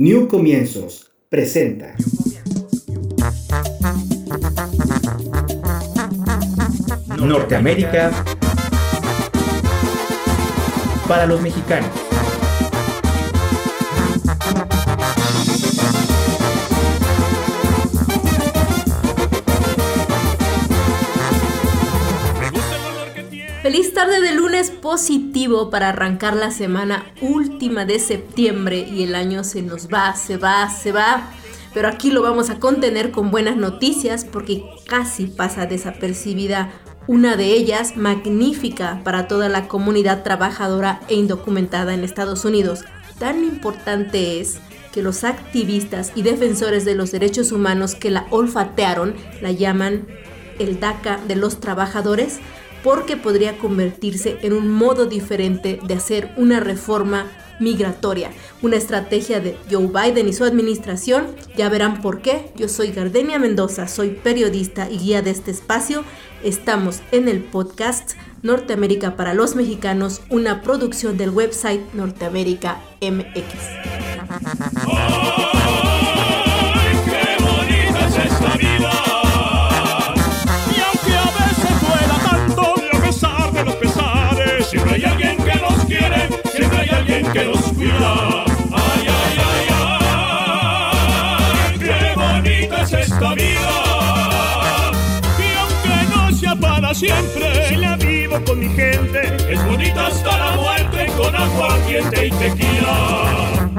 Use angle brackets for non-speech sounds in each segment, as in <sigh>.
New Comienzos presenta. Norteamérica para los mexicanos. Tarde de lunes positivo para arrancar la semana última de septiembre y el año se nos va, se va, se va. Pero aquí lo vamos a contener con buenas noticias porque casi pasa desapercibida una de ellas magnífica para toda la comunidad trabajadora e indocumentada en Estados Unidos. Tan importante es que los activistas y defensores de los derechos humanos que la olfatearon la llaman el DACA de los trabajadores porque podría convertirse en un modo diferente de hacer una reforma migratoria, una estrategia de Joe Biden y su administración. Ya verán por qué. Yo soy Gardenia Mendoza, soy periodista y guía de este espacio. Estamos en el podcast Norteamérica para los Mexicanos, una producción del website Norteamérica MX. <laughs> que nos cuida. Ay, ay, ay, ay, qué bonita es esta vida. Y aunque no sea para siempre, si la vivo con mi gente, es bonita hasta la muerte con agua ardiente y tequila.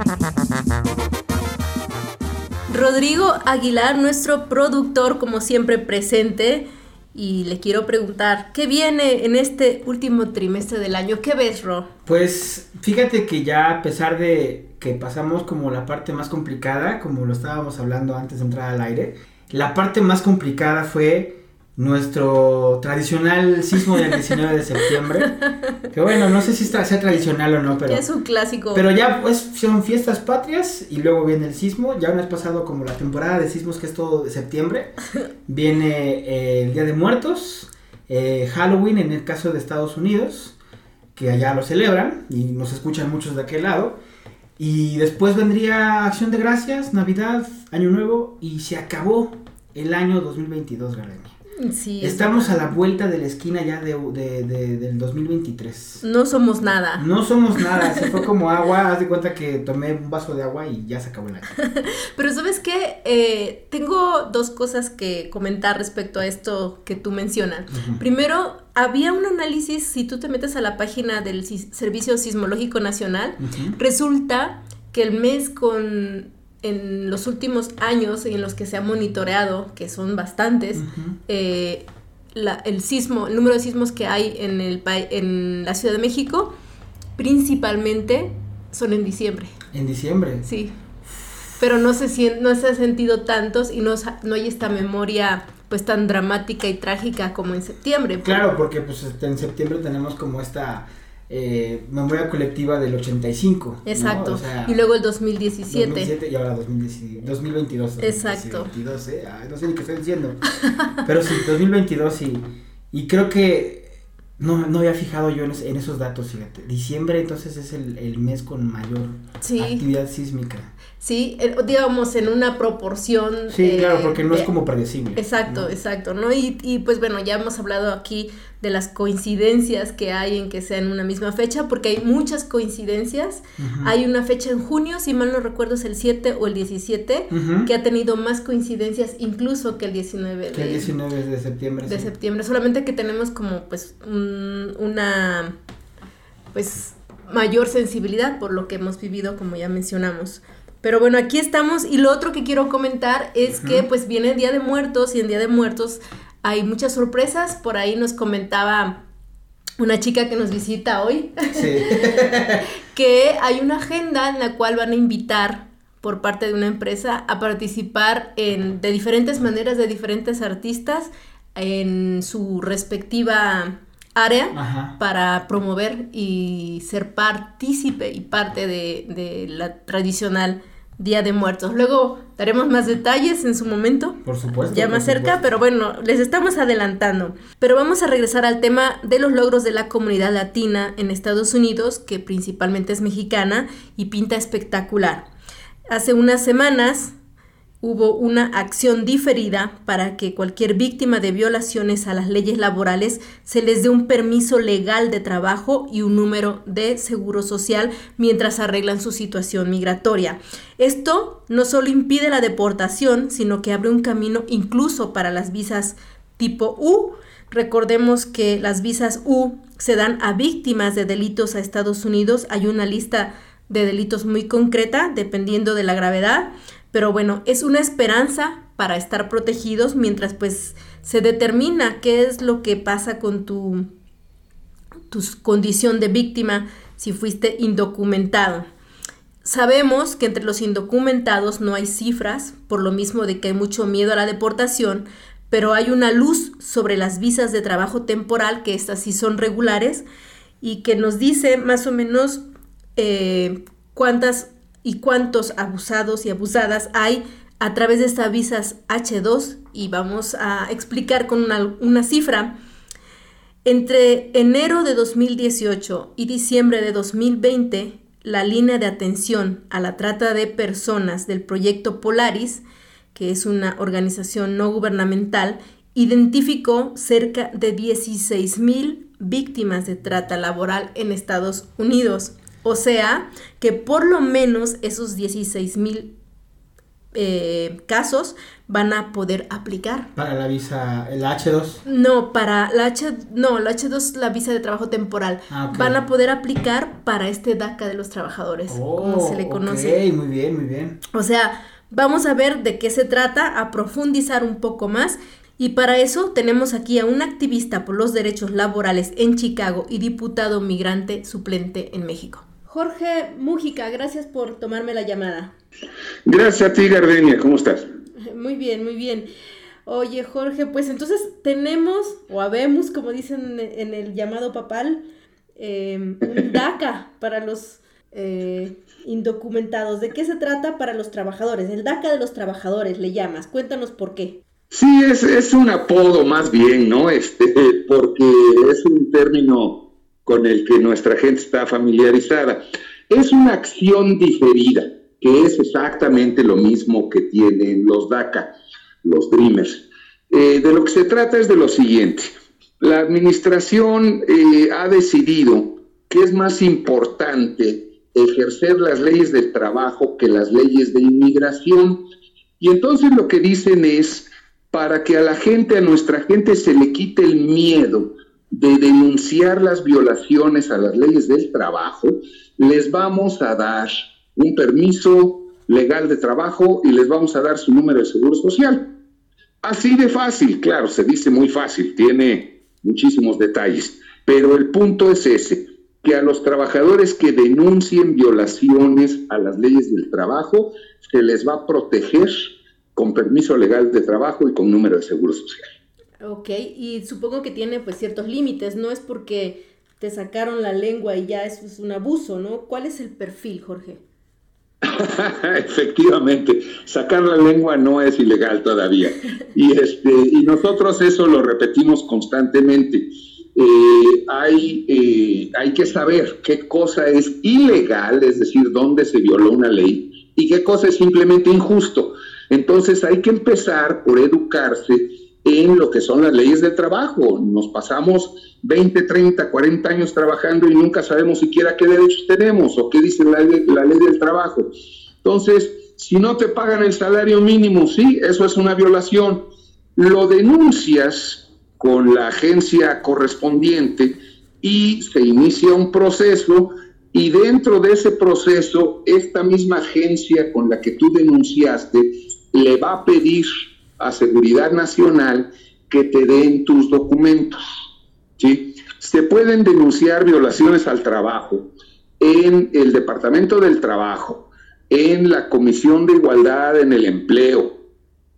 Rodrigo Aguilar, nuestro productor, como siempre presente y le quiero preguntar, ¿qué viene en este último trimestre del año? ¿Qué ves, Ro? Pues fíjate que ya a pesar de que pasamos como la parte más complicada, como lo estábamos hablando antes de entrar al aire, la parte más complicada fue nuestro tradicional sismo del 19 de septiembre. <laughs> Que bueno, no sé si sea tradicional o no, pero... Es un clásico. Pero ya pues son fiestas patrias y luego viene el sismo. Ya no es pasado como la temporada de sismos que es todo de septiembre. <laughs> Viene eh, el Día de Muertos, eh, Halloween en el caso de Estados Unidos, que allá lo celebran y nos escuchan muchos de aquel lado. Y después vendría Acción de Gracias, Navidad, Año Nuevo y se acabó el año 2022, Estamos a la vuelta de la esquina ya de, del 2023. No somos nada. No somos nada, se fue como agua, haz de cuenta que tomé un vaso de agua y ya se acabó el año. <laughs> Pero sabes qué, eh, tengo dos cosas que comentar respecto a esto que tú mencionas. Primero, había un análisis, si tú te metes a la página del Servicio Sismológico Nacional, resulta que el mes con en los últimos años en los que se ha monitoreado, que son bastantes, eh, el sismo, el número de sismos que hay en, el, en la Ciudad de México, principalmente son en diciembre. ¿En diciembre? Sí. Pero no se, no se ha sentido tantos y no, no hay esta memoria pues tan dramática y trágica como en septiembre. Claro, porque pues este, en septiembre tenemos como esta eh, memoria colectiva del 85. Exacto. y luego el 2017. 2007 y ahora 2022. Exacto. 2022, ¿eh? no sé ni qué estoy diciendo. <laughs> Pero sí, 2022 y, y creo que no, no había fijado yo en, esos datos, fíjate. Diciembre entonces es el, el mes con mayor actividad sísmica. Sí, digamos en una proporción. Sí, claro, porque no es como predecible. Exacto, exacto, ¿no? Y, y pues bueno, ya hemos hablado aquí de las coincidencias que hay en que sea en una misma fecha, porque hay muchas coincidencias. Hay una fecha en junio, si mal no recuerdo es el 7 o el 17, que ha tenido más coincidencias incluso que el 19 de, el 19 de septiembre. De septiembre, solamente que tenemos como pues una pues mayor sensibilidad por lo que hemos vivido, como ya mencionamos. Pero bueno, aquí estamos y lo otro que quiero comentar es que pues viene el Día de Muertos y en Día de Muertos hay muchas sorpresas. Por ahí nos comentaba una chica que nos visita hoy. <laughs> Que hay una agenda en la cual van a invitar por parte de una empresa a participar en, de diferentes maneras de diferentes artistas en su respectiva área para promover y ser partícipe y parte de, de la tradicional Día de Muertos. Luego daremos más detalles en su momento. Por supuesto. Ya más cerca, pero bueno, les estamos adelantando. Pero vamos a regresar al tema de los logros de la comunidad latina en Estados Unidos, que principalmente es mexicana y pinta espectacular. Hace unas semanas hubo una acción diferida para que cualquier víctima de violaciones a las leyes laborales se les dé un permiso legal de trabajo y un número de seguro social mientras arreglan su situación migratoria. Esto no solo impide la deportación, sino que abre un camino incluso para las visas tipo U. Recordemos que las visas U se dan a víctimas de delitos a Estados Unidos. Hay una lista de delitos muy concreta dependiendo de la gravedad. Pero bueno, es una esperanza para estar protegidos mientras pues se determina qué es lo que pasa con tu, tu condición de víctima si fuiste indocumentado. Sabemos que entre los indocumentados no hay cifras, por lo mismo de que hay mucho miedo a la deportación, pero hay una luz sobre las visas de trabajo temporal, que estas sí son regulares, y que nos dice más o menos eh, cuántas y cuántos abusados y abusadas hay a través de estas visas H2 y vamos a explicar con una, una, cifra. Entre enero de 2018 y diciembre de 2020, la línea de atención a la trata de personas del proyecto Polaris, que es una organización no gubernamental, identificó cerca de 16 mil víctimas de trata laboral en Estados Unidos. O sea, que por lo menos esos 16 mil eh, casos van a poder aplicar. Para la visa, el H2. No, para la H, no, la H2 la visa de trabajo temporal. Ah, van a poder aplicar para este DACA de los trabajadores, como se le oh, conoce. Ok, muy bien, muy bien. O sea, vamos a ver de qué se trata, a profundizar un poco más. Y para eso tenemos aquí a un activista por los derechos laborales en Chicago y diputado migrante suplente en México. Jorge Mújica, gracias por tomarme la llamada. Gracias a ti, Gardenia, ¿cómo estás? Muy bien, muy bien. Oye, Jorge, pues entonces tenemos, o habemos, como dicen en el llamado papal, em, un <laughs> DACA para los eh, indocumentados. ¿De qué se trata para los trabajadores? El DACA de los trabajadores, le llamas. Cuéntanos por qué. Sí, es, es un apodo más bien, ¿no? Este, porque es un término con el que nuestra gente está familiarizada. Es una acción diferida, que es exactamente lo mismo que tienen los DACA, los Dreamers. Eh, de lo que se trata es de lo siguiente. La administración eh, ha decidido que es más importante ejercer las leyes del trabajo que las leyes de inmigración. Y entonces lo que dicen es, para que a la gente, a nuestra gente se le quite el miedo de denunciar las violaciones a las leyes del trabajo, les vamos a dar un permiso legal de trabajo y les vamos a dar su número de seguro social. Así de fácil, claro, se dice muy fácil, tiene muchísimos detalles, pero el punto es ese, que a los trabajadores que denuncien violaciones a las leyes del trabajo se les va a proteger con permiso legal de trabajo y con número de seguro social. Ok, y supongo que tiene pues ciertos límites, no es porque te sacaron la lengua y ya eso es un abuso, ¿no? ¿Cuál es el perfil, Jorge? <laughs> Efectivamente, sacar la lengua no es ilegal todavía. Y, este, y nosotros eso lo repetimos constantemente. Eh, hay, eh, hay que saber qué cosa es ilegal, es decir, dónde se violó una ley, y qué cosa es simplemente injusto. Entonces hay que empezar por educarse en lo que son las leyes de trabajo. Nos pasamos 20, 30, 40 años trabajando y nunca sabemos siquiera qué derechos tenemos o qué dice la ley, la ley del trabajo. Entonces, si no te pagan el salario mínimo, sí, eso es una violación. Lo denuncias con la agencia correspondiente y se inicia un proceso y dentro de ese proceso, esta misma agencia con la que tú denunciaste le va a pedir a Seguridad Nacional que te den tus documentos. ¿sí? Se pueden denunciar violaciones al trabajo en el Departamento del Trabajo, en la Comisión de Igualdad en el Empleo,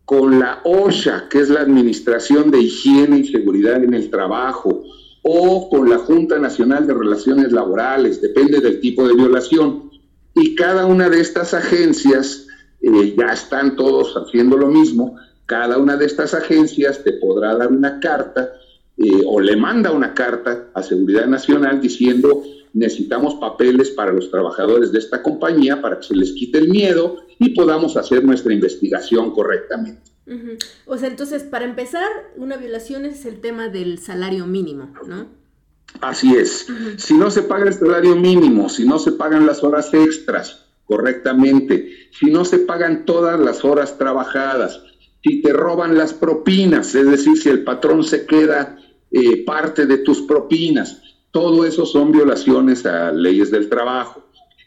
con la OSHA, que es la Administración de Higiene y Seguridad en el Trabajo, o con la Junta Nacional de Relaciones Laborales, depende del tipo de violación. Y cada una de estas agencias eh, ya están todos haciendo lo mismo, cada una de estas agencias te podrá dar una carta eh, o le manda una carta a Seguridad Nacional diciendo necesitamos papeles para los trabajadores de esta compañía para que se les quite el miedo y podamos hacer nuestra investigación correctamente. O sea, entonces, para empezar, una violación es el tema del salario mínimo, ¿no? Así es. Si no se paga el salario mínimo, si no se pagan las horas extras correctamente, si no se pagan todas las horas trabajadas, si te roban las propinas, es decir, si el patrón se queda eh, parte de tus propinas, todo eso son violaciones a leyes del trabajo.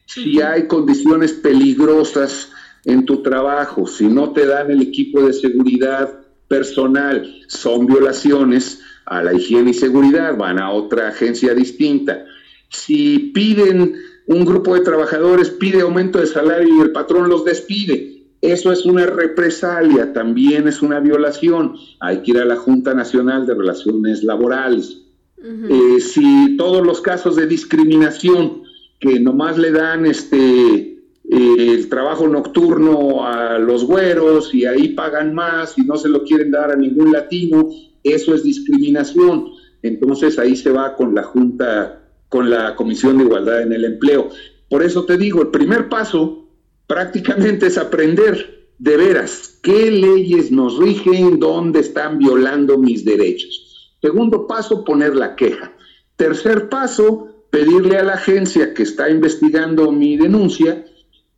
Si hay condiciones peligrosas en tu trabajo, si no te dan el equipo de seguridad personal, son violaciones a la higiene y seguridad, van a otra agencia distinta. Si piden un grupo de trabajadores, pide aumento de salario y el patrón los despide, eso es una represalia, también es una violación. Hay que ir a la Junta Nacional de Relaciones Laborales. Eh, si todos los casos de discriminación que nomás le dan este eh, el trabajo nocturno a los güeros y ahí pagan más y no se lo quieren dar a ningún latino, eso es discriminación. Entonces ahí se va con la Junta, con la Comisión de Igualdad en el Empleo. Por eso te digo, el primer paso prácticamente es aprender de veras qué leyes nos rigen, dónde están violando mis derechos. Segundo paso, poner la queja. Tercer paso, pedirle a la agencia que está investigando mi denuncia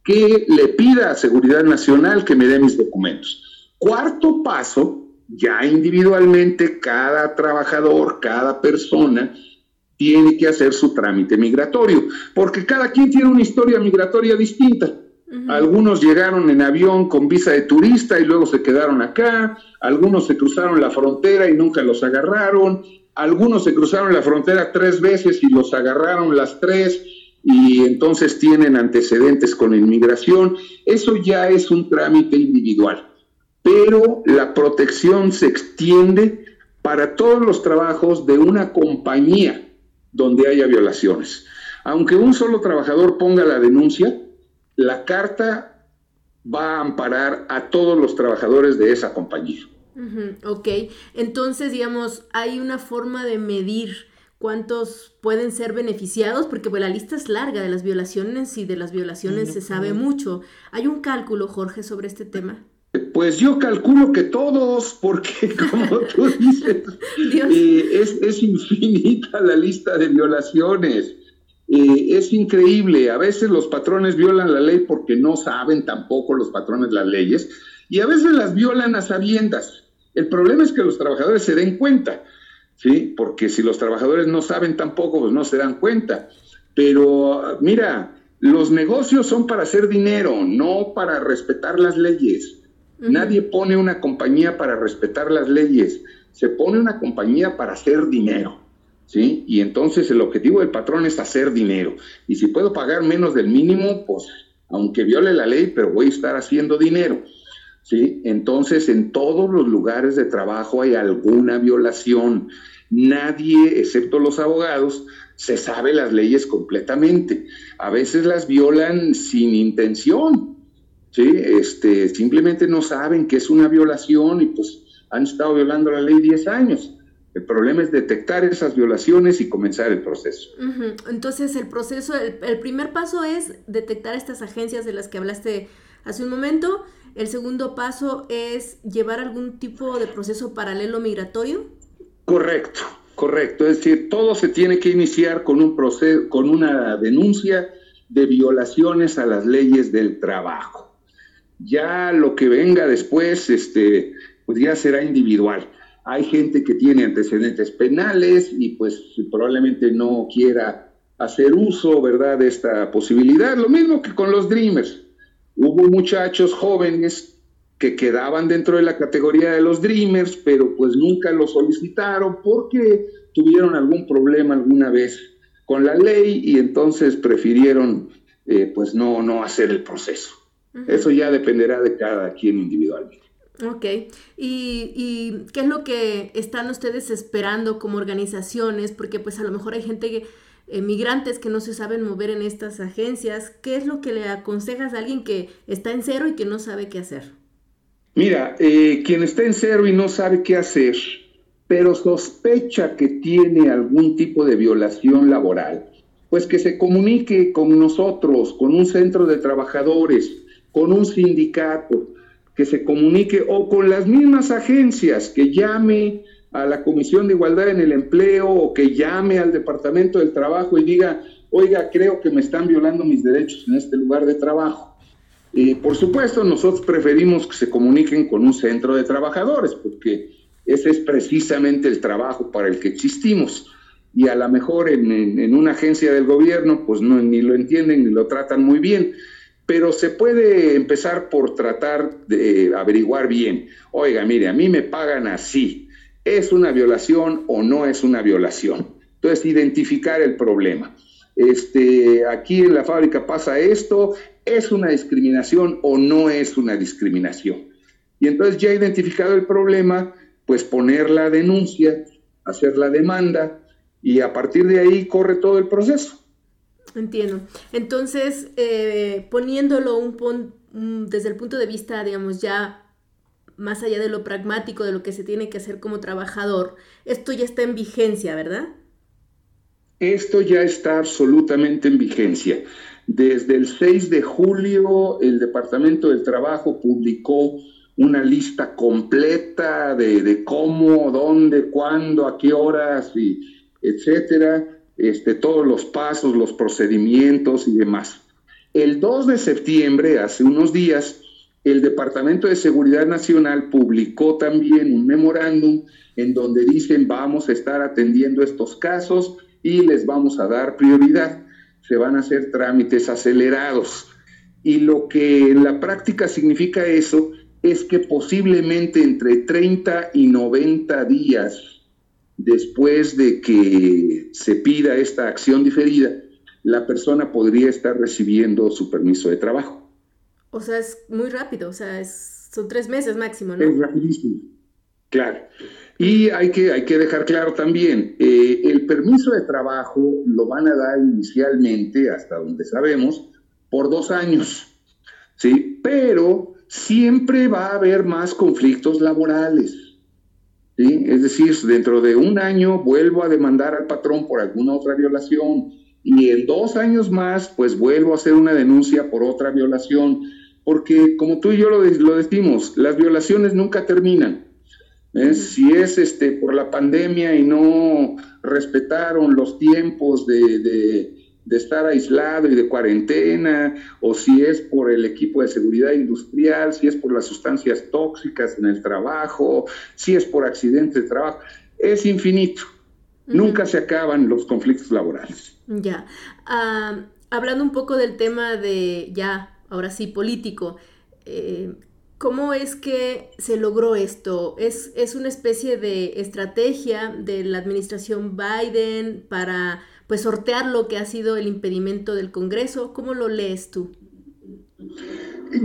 que le pida a Seguridad Nacional que me dé mis documentos. Cuarto paso, ya individualmente cada trabajador, cada persona tiene que hacer su trámite migratorio, porque cada quien tiene una historia migratoria distinta. Algunos llegaron en avión con visa de turista y luego se quedaron acá, algunos se cruzaron la frontera y nunca los agarraron, algunos se cruzaron la frontera tres veces y los agarraron las tres y entonces tienen antecedentes con inmigración. Eso ya es un trámite individual pero la protección se extiende para todos los trabajos de una compañía donde haya violaciones. Aunque un solo trabajador ponga la denuncia, la carta va a amparar a todos los trabajadores de esa compañía. ok, entonces digamos, hay una forma de medir cuántos pueden ser beneficiados, porque pues, la lista es larga de las violaciones y de las violaciones se sabe mucho. ¿Hay un cálculo, Jorge, sobre este tema? Pues yo calculo que todos, porque <laughs> como tú dices, eh, es, infinita la lista de violaciones. Eh, es increíble. A veces los patrones violan la ley porque no saben tampoco los patrones las leyes y a veces las violan a sabiendas. El problema es que los trabajadores se den cuenta, ¿sí? Porque si los trabajadores no saben tampoco, pues no se dan cuenta. Pero mira, los negocios son para hacer dinero, no para respetar las leyes. Nadie pone una compañía para respetar las leyes, se pone una compañía para hacer dinero. ¿Sí? Y entonces el objetivo del patrón es hacer dinero. Y si puedo pagar menos del mínimo, pues aunque viole la ley, pero voy a estar haciendo dinero. ¿Sí? Entonces en todos los lugares de trabajo hay alguna violación. Nadie, excepto los abogados, se sabe las leyes completamente. A veces las violan sin intención, ¿sí? Este, simplemente no saben que es una violación y pues han estado violando la ley 10 años. El problema es detectar esas violaciones y comenzar el proceso. Entonces, el proceso, el, primer paso es detectar estas agencias de las que hablaste hace un momento. El segundo paso es llevar algún tipo de proceso paralelo migratorio. Correcto, correcto. Es decir, todo se tiene que iniciar con un proceso, con una denuncia de violaciones a las leyes del trabajo. Ya lo que venga después, este, pues ya será individual. Hay gente que tiene antecedentes penales y pues probablemente no quiera hacer uso, ¿verdad?, de esta posibilidad. Lo mismo que con los Dreamers. Hubo muchachos jóvenes que quedaban dentro de la categoría de los Dreamers, pero pues nunca lo solicitaron porque tuvieron algún problema alguna vez con la ley y entonces prefirieron eh, pues no, no hacer el proceso. Eso ya dependerá de cada quien individualmente. Ok, ¿Y, qué es lo que están ustedes esperando como organizaciones? Porque pues a lo mejor hay gente que, emigrantes que no se saben mover en estas agencias. ¿Qué es lo que le aconsejas a alguien que está en cero y que no sabe qué hacer? Mira, eh, quien está en cero y no sabe qué hacer, pero sospecha que tiene algún tipo de violación laboral, pues que se comunique con nosotros, con un centro de trabajadores, con un sindicato, que se comunique o con las mismas agencias, que llame a la Comisión de Igualdad en el Empleo o que llame al Departamento del Trabajo y diga, oiga, creo que me están violando mis derechos en este lugar de trabajo. Y por supuesto, nosotros preferimos que se comuniquen con un centro de trabajadores, porque ese es precisamente el trabajo para el que existimos. Y a lo mejor en, una agencia del gobierno, pues no, ni lo entienden ni lo tratan muy bien. Pero se puede empezar por tratar de averiguar bien. Oiga, mire, a mí me pagan así. ¿Es una violación o no es una violación? Entonces, identificar el problema. Este, aquí en la fábrica pasa esto, ¿es una discriminación o no es una discriminación? Y entonces ya identificado el problema, pues poner la denuncia, hacer la demanda y a partir de ahí corre todo el proceso. Entiendo. Entonces, eh, poniéndolo un, desde el punto de vista, digamos, ya más allá de lo pragmático, de lo que se tiene que hacer como trabajador, esto ya está en vigencia, ¿verdad? Esto ya está absolutamente en vigencia. Desde el 6 de julio, el Departamento del Trabajo publicó una lista completa de, cómo, dónde, cuándo, a qué horas, y etcétera, este, todos los pasos, los procedimientos y demás. El 2 de septiembre, hace unos días, el Departamento de Seguridad Nacional publicó también un memorándum en donde dicen vamos a estar atendiendo estos casos y les vamos a dar prioridad. Se van a hacer trámites acelerados. Y lo que en la práctica significa eso es que posiblemente entre 30 y 90 días después de que se pida esta acción diferida, la persona podría estar recibiendo su permiso de trabajo. O sea, es muy rápido, o sea, son tres meses máximo, ¿no? Es rapidísimo, claro. Y hay que, hay que dejar claro también, eh, el permiso de trabajo lo van a dar inicialmente, hasta donde sabemos, por dos años, ¿sí? Pero siempre va a haber más conflictos laborales. ¿Sí? Es decir, dentro de un año vuelvo a demandar al patrón por alguna otra violación y en dos años más, pues vuelvo a hacer una denuncia por otra violación, porque como tú y yo lo, lo decimos, las violaciones nunca terminan. Si es este, por la pandemia y no respetaron los tiempos de de estar aislado y de cuarentena, o si es por el equipo de seguridad industrial, si es por las sustancias tóxicas en el trabajo, si es por accidentes de trabajo, es infinito. Nunca se acaban los conflictos laborales. Ya. Ah, hablando un poco del tema de, ya, ahora sí, político, eh, ¿Cómo es que se logró esto? ¿Es, ¿Es, una especie de estrategia de la administración Biden para pues sortear lo que ha sido el impedimento del Congreso. ¿Cómo lo lees tú?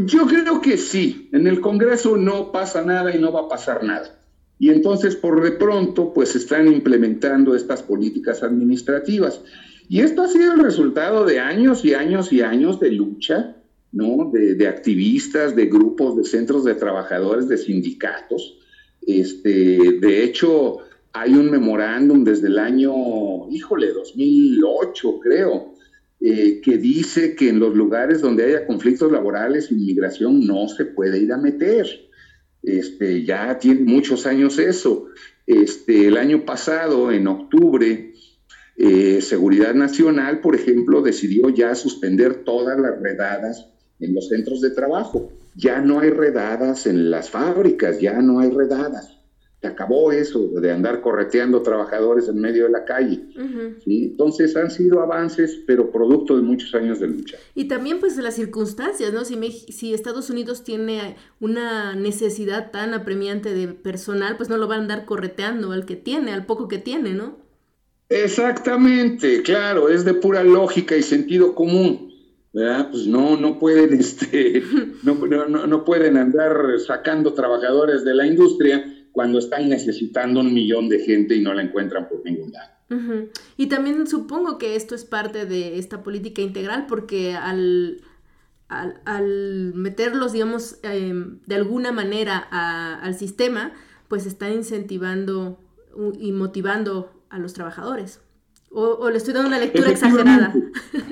Yo creo que sí. En el Congreso no pasa nada y no va a pasar nada. Y entonces, por de pronto, pues están implementando estas políticas administrativas. Y esto ha sido el resultado de años y años y años de lucha, ¿no? De, de activistas, de grupos, de centros de trabajadores, de sindicatos. Este, de hecho, hay un memorándum desde el año, híjole, 2008 creo, eh, que dice que en los lugares donde haya conflictos laborales, inmigración no se puede ir a meter. Este, ya tiene muchos años eso. Este, el año pasado, en octubre, eh, Seguridad Nacional, por ejemplo, decidió ya suspender todas las redadas en los centros de trabajo. Ya no hay redadas en las fábricas, ya no hay redadas se acabó eso de andar correteando trabajadores en medio de la calle. Entonces han sido avances, pero producto de muchos años de lucha. Y también pues de las circunstancias, ¿no? Si, si Estados Unidos tiene una necesidad tan apremiante de personal, pues no lo van a andar correteando al que tiene, al poco que tiene, ¿no? Exactamente, claro, es de pura lógica y sentido común. ¿Verdad? Pues no, no pueden, <laughs> este, no, no, no pueden andar sacando trabajadores de la industria cuando están necesitando un millón de gente y no la encuentran por ningún lado. Y también supongo que esto es parte de esta política integral porque al, al, meterlos, digamos, em, de alguna manera al sistema, pues están incentivando y motivando a los trabajadores. O, le estoy dando una lectura exagerada.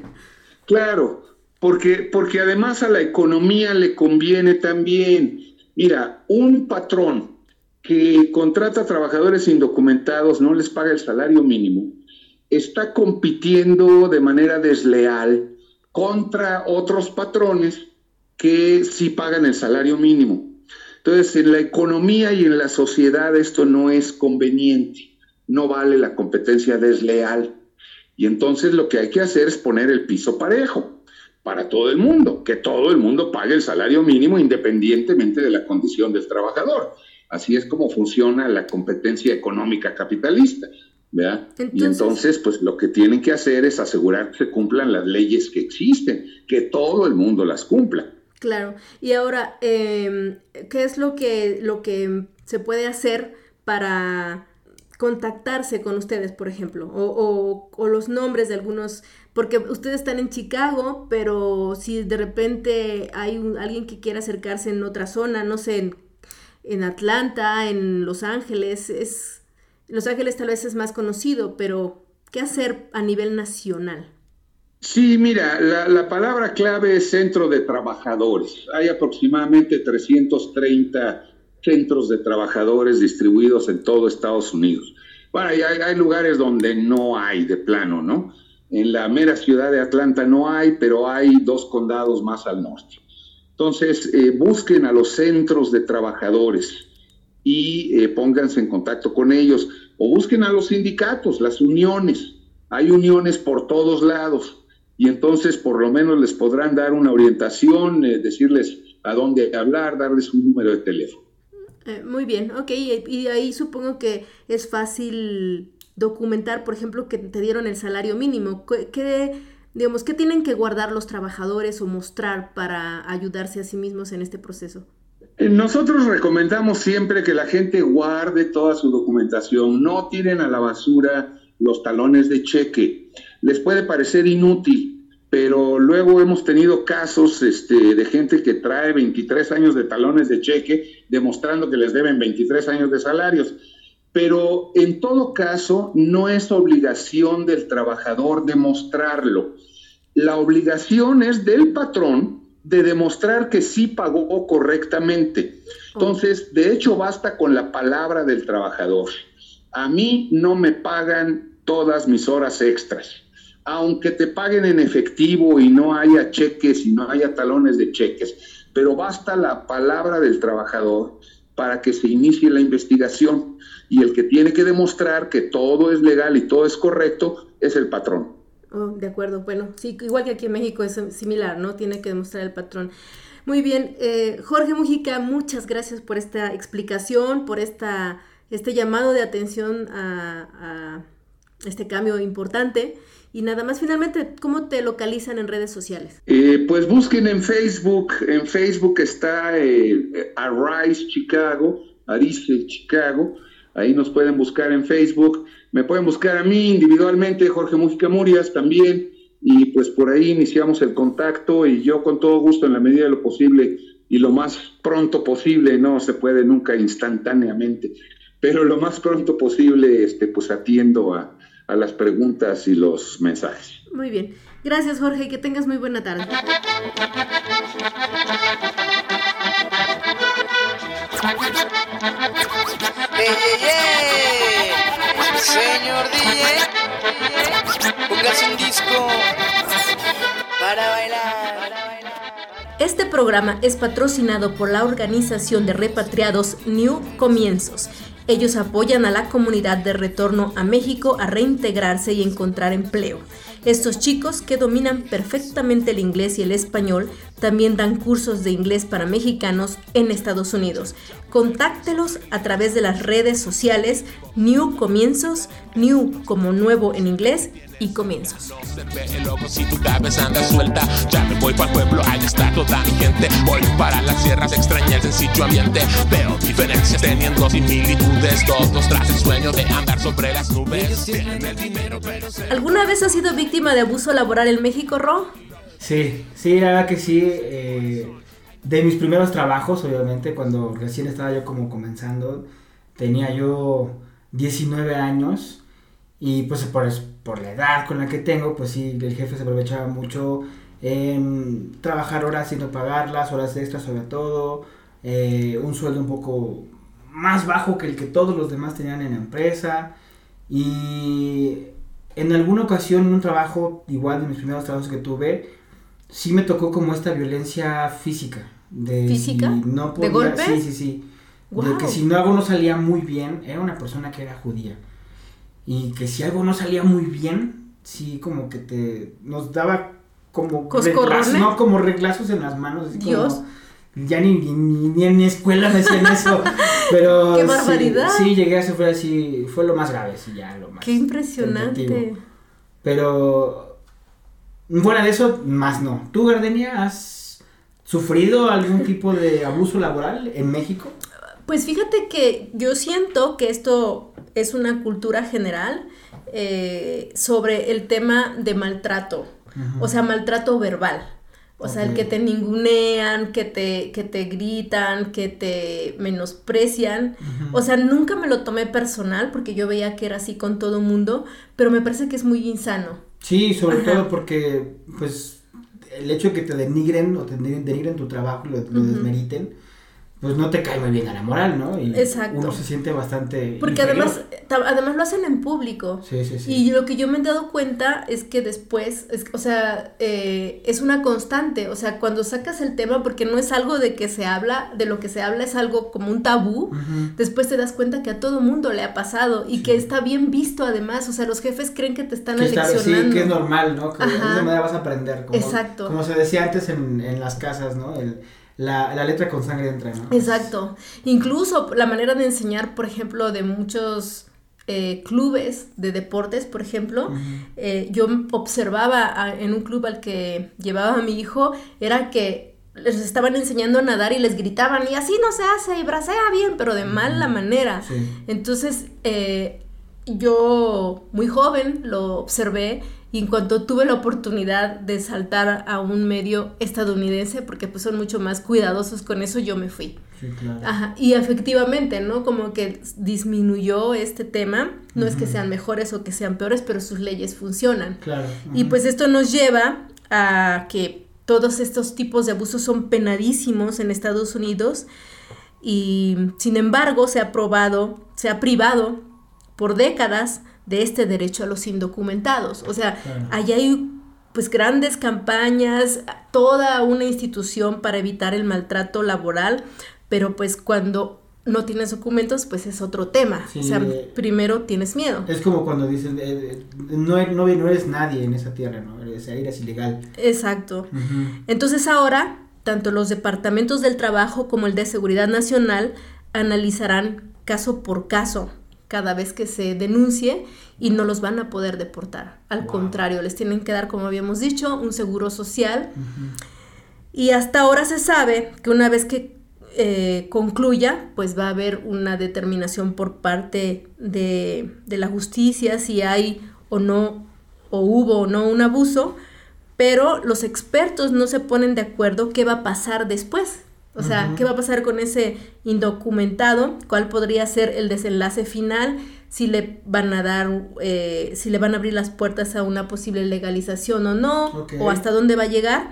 <laughs> claro, porque, porque además a la economía le conviene también. Mira, un patrón que contrata trabajadores indocumentados, no les paga el salario mínimo, está compitiendo de manera desleal contra otros patrones que sí pagan el salario mínimo. Entonces, en la economía y en la sociedad esto no es conveniente, no vale la competencia desleal. Y entonces lo que hay que hacer es poner el piso parejo para todo el mundo, que todo el mundo pague el salario mínimo independientemente de la condición del trabajador. Así es como funciona la competencia económica capitalista. ¿verdad? y entonces, pues lo que tienen que hacer es asegurar que se cumplan las leyes que existen, que todo el mundo las cumpla. Claro. Y ahora, em, ¿qué es lo que, lo que se puede hacer para contactarse con ustedes, por ejemplo? O, los nombres de algunos, porque ustedes están en Chicago, pero si de repente hay alguien que quiera acercarse en otra zona, no sé, en, Atlanta, en Los Ángeles, es... Los Ángeles tal vez es más conocido, pero ¿qué hacer a nivel nacional? Sí, mira, la, palabra clave es centro de trabajadores. Hay aproximadamente 330 centros de trabajadores distribuidos en todo Estados Unidos. Bueno, hay, lugares donde no hay de plano, ¿no? En la mera ciudad de Atlanta no hay, pero hay dos condados más al norte. Entonces, eh, busquen a los centros de trabajadores y eh, pónganse en contacto con ellos o busquen a los sindicatos, las uniones. Hay uniones por todos lados y entonces por lo menos les podrán dar una orientación, eh, decirles a dónde hablar, darles un número de teléfono. Eh, muy bien, ok, y ahí supongo que es fácil documentar, por ejemplo, que te dieron el salario mínimo. ¿Qué, digamos, ¿qué tienen que guardar los trabajadores o mostrar para ayudarse a sí mismos en este proceso? Eh, nosotros recomendamos siempre que la gente guarde toda su documentación, no tiren a la basura los talones de cheque les puede parecer inútil, pero luego hemos tenido casos este, de gente que trae 23 años de talones de cheque demostrando que les deben 23 años de salarios. Pero en todo caso, no es obligación del trabajador demostrarlo. La obligación es del patrón de demostrar que sí pagó correctamente. Entonces, de hecho, basta con la palabra del trabajador. A mí no me pagan todas mis horas extras aunque te paguen en efectivo y no haya cheques y no haya talones de cheques, pero basta la palabra del trabajador para que se inicie la investigación y el que tiene que demostrar que todo es legal y todo es correcto es el patrón. Oh, de acuerdo, bueno, sí, igual que aquí en México es similar, ¿no? Tiene que demostrar el patrón. Muy bien, eh, Jorge Mujica, muchas gracias por esta explicación, por esta, este llamado de atención a este cambio importante. Y nada más, finalmente, ¿cómo te localizan en redes sociales? Eh, pues busquen en Facebook. En Facebook está eh, Arise Chicago, Arise Chicago. Ahí nos pueden buscar en Facebook. Me pueden buscar a mí individualmente, Jorge Música Murias también. Y pues por ahí iniciamos el contacto y yo con todo gusto en la medida de lo posible y lo más pronto posible, no se puede nunca instantáneamente, pero lo más pronto posible, este, pues atiendo a, a las preguntas y los mensajes. Muy bien. Gracias, Jorge, que tengas muy buena tarde. Señor DJ, póngase un disco para bailar. Este programa es patrocinado por la organización de repatriados New Comienzos ellos apoyan a la comunidad de retorno a México a reintegrarse y encontrar empleo. Estos chicos, que dominan perfectamente el inglés y el español, también dan cursos de inglés para mexicanos en Estados Unidos. Contáctelos a través de las redes sociales New Comienzos, New como nuevo en inglés y comienzos. Si tu cabeza anda suelta, ya me voy para el pueblo, ahí está toda mi gente. Voy para las sierras, extraña el sencillo ambiente. Veo diferencias teniendo similitudes, todos tras el sueño de andar sobre las nubes. El dinero, pero ¿Alguna vez has sido víctima de abuso laboral en México, Ro? Sí, sí, la verdad que sí. Eh, de mis primeros trabajos, obviamente, cuando recién estaba yo como comenzando, tenía yo 19 años y pues por, por la edad con la que tengo, pues sí, el jefe se aprovechaba mucho trabajar horas sin no pagarlas, horas extras sobre todo, eh, un sueldo un poco más bajo que el que todos los demás tenían en la empresa. Y en alguna ocasión, en un trabajo, igual de mis primeros trabajos que tuve, sí me tocó como esta violencia física. De ¿Física? si no ¿De podía- golpes? Sí, sí, sí. De que si no algo no salía muy bien, era una persona que era judía. Y que si algo no salía muy bien, sí como que te nos daba como reglazos, no como reglazos en las manos, como- Dios. ya ni, ni, en mi escuela <laughs> me hacían eso, pero <laughs> ¡Qué sí, barbaridad! Sí, llegué a sufrir así, fue lo más grave, sí, ya lo más. Qué impresionante. tentativo. Pero fuera de eso, más no. ¿Tú, Gardenia, has sufrido algún tipo de abuso laboral en México? Pues fíjate que yo siento que esto es una cultura general eh, sobre el tema de maltrato, o sea, maltrato verbal. O sea, el que te ningunean, que te, que te gritan, que te menosprecian. O sea, nunca me lo tomé personal porque yo veía que era así con todo mundo, pero me parece que es muy insano. Sí, sobre Ajá. todo porque, pues, el hecho de que te denigren o te denigren, tu trabajo y lo, lo desmeriten, pues no te cae muy bien a la moral, ¿no? Y Exacto. uno se siente bastante. Porque inferior. además, además lo hacen en público. Sí, sí, sí. Y lo que yo me he dado cuenta es que después, es- o sea, eh, es una constante, o sea, cuando sacas el tema, porque no es algo de que se habla, de lo que se habla es algo como un tabú, después te das cuenta que a todo mundo le ha pasado y Sí. que está bien visto además, o sea, los jefes creen que te están Que está- sí, que es normal, ¿no? Que de esa manera vas a aprender. Como, Exacto. Como se decía antes en, en las casas, ¿no? El, la, la letra con sangre entra, ¿no? Exacto. Incluso la manera de enseñar, por ejemplo, de muchos eh, clubes de deportes, por ejemplo, eh, yo observaba a- en un club al que llevaba a mi hijo, era que les estaban enseñando a nadar y les gritaban, y así no se hace, y bracea bien, pero de mala manera. Sí. Entonces, eh, yo muy joven lo observé y en cuanto tuve la oportunidad de saltar a un medio estadounidense, porque pues son mucho más cuidadosos con eso, yo me fui. Sí, claro. Ajá, y efectivamente, ¿no? Como que disminuyó este tema, no es que sean mejores o que sean peores, pero sus leyes funcionan. Claro. Y pues esto nos lleva a que todos estos tipos de abusos son penadísimos en Estados Unidos y sin embargo se ha probado, se ha privado por décadas de este derecho a los indocumentados. O sea, Claro. allá hay pues grandes campañas, toda una institución para evitar el maltrato laboral, pero pues cuando no tienes documentos, pues es otro tema. Sí. O sea, primero tienes miedo. Es como cuando dicen, eh, eh, no, no, no eres nadie en esa tierra, ¿no? Eres, eres ilegal. Exacto. Entonces ahora, tanto los departamentos del trabajo como el de seguridad nacional analizarán caso por caso cada vez que se denuncie y no los van a poder deportar. Al Wow. contrario, les tienen que dar, como habíamos dicho, un seguro social. Y hasta ahora se sabe que una vez que eh, concluya, pues va a haber una determinación por parte de, de la justicia si hay o no, o hubo o no un abuso, pero los expertos no se ponen de acuerdo qué va a pasar después. O sea, qué va a pasar con ese indocumentado, cuál podría ser el desenlace final, si le van a dar, eh, si le van a abrir las puertas a una posible legalización o no, o hasta dónde va a llegar.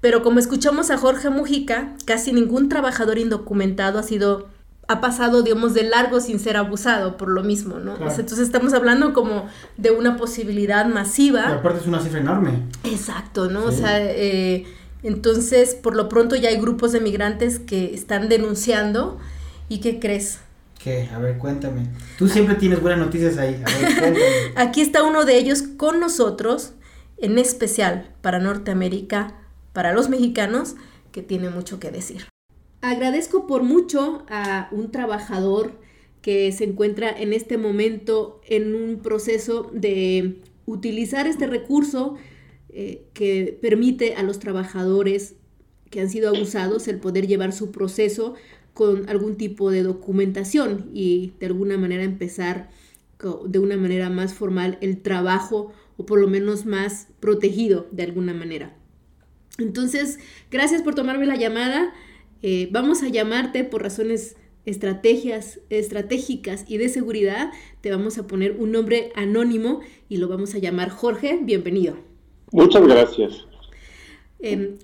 Pero como escuchamos a Jorge Mujica, casi ningún trabajador indocumentado ha sido ha pasado, digamos, de largo sin ser abusado por lo mismo, ¿no? Claro. entonces estamos hablando como de una posibilidad Y masiva. aparte es una cifra enorme. Exacto, ¿no? O sea, eh, entonces, por lo pronto ya hay grupos de migrantes que están denunciando. ¿Y qué crees? ¿Qué? A ver, cuéntame. Tú siempre tienes buenas noticias ahí. A ver, cuéntame. <laughs> Aquí está uno de ellos con nosotros, en especial para Norteamérica, para los mexicanos, que tiene mucho que decir. Agradezco por mucho a un trabajador que se encuentra en este momento en un proceso de utilizar este recurso eh, que permite a los trabajadores que han sido abusados el poder llevar su proceso con algún tipo de documentación y de alguna manera empezar de una manera más formal el trabajo o por lo menos más protegido de alguna manera. Entonces, gracias por tomarme la llamada. Eh, vamos a llamarte por razones estrategias estratégicas y de seguridad, te vamos a poner un nombre anónimo y lo vamos a llamar Jorge. Bienvenido. Muchas gracias. Em,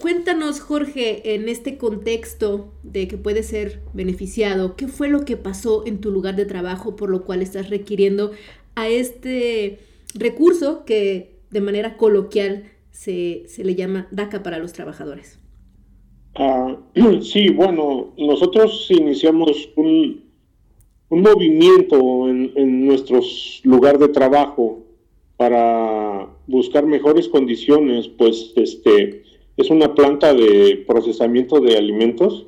cuéntanos, Jorge, en este contexto de que puede ser beneficiado, ¿qué fue lo que pasó en tu lugar de trabajo por lo cual estás requiriendo a este recurso que de manera coloquial se, se le llama DACA para los trabajadores? Ah, <clears throat> sí, bueno, nosotros iniciamos un, un movimiento en, en nuestro lugar de trabajo para buscar mejores condiciones, pues este es una planta de procesamiento de alimentos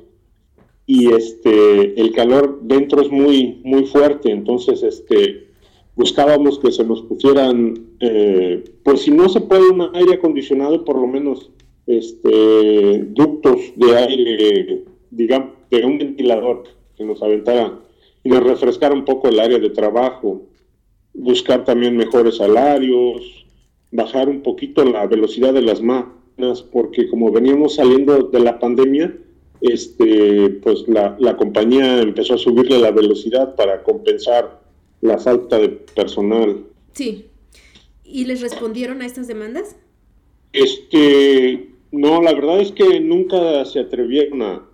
y este el calor dentro es muy muy fuerte, entonces este buscábamos que se nos pusieran, eh, pues si no se puede un aire acondicionado, por lo menos este ductos de aire, digamos, de un ventilador que nos aventara y nos refrescara un poco el área de trabajo buscar también mejores salarios, bajar un poquito la velocidad de las máquinas, porque como veníamos saliendo de la pandemia, este, pues la, la compañía empezó a subirle la velocidad para compensar la falta de personal. Sí. ¿Y les respondieron a estas demandas? Este, no, la verdad es que nunca se atrevieron a,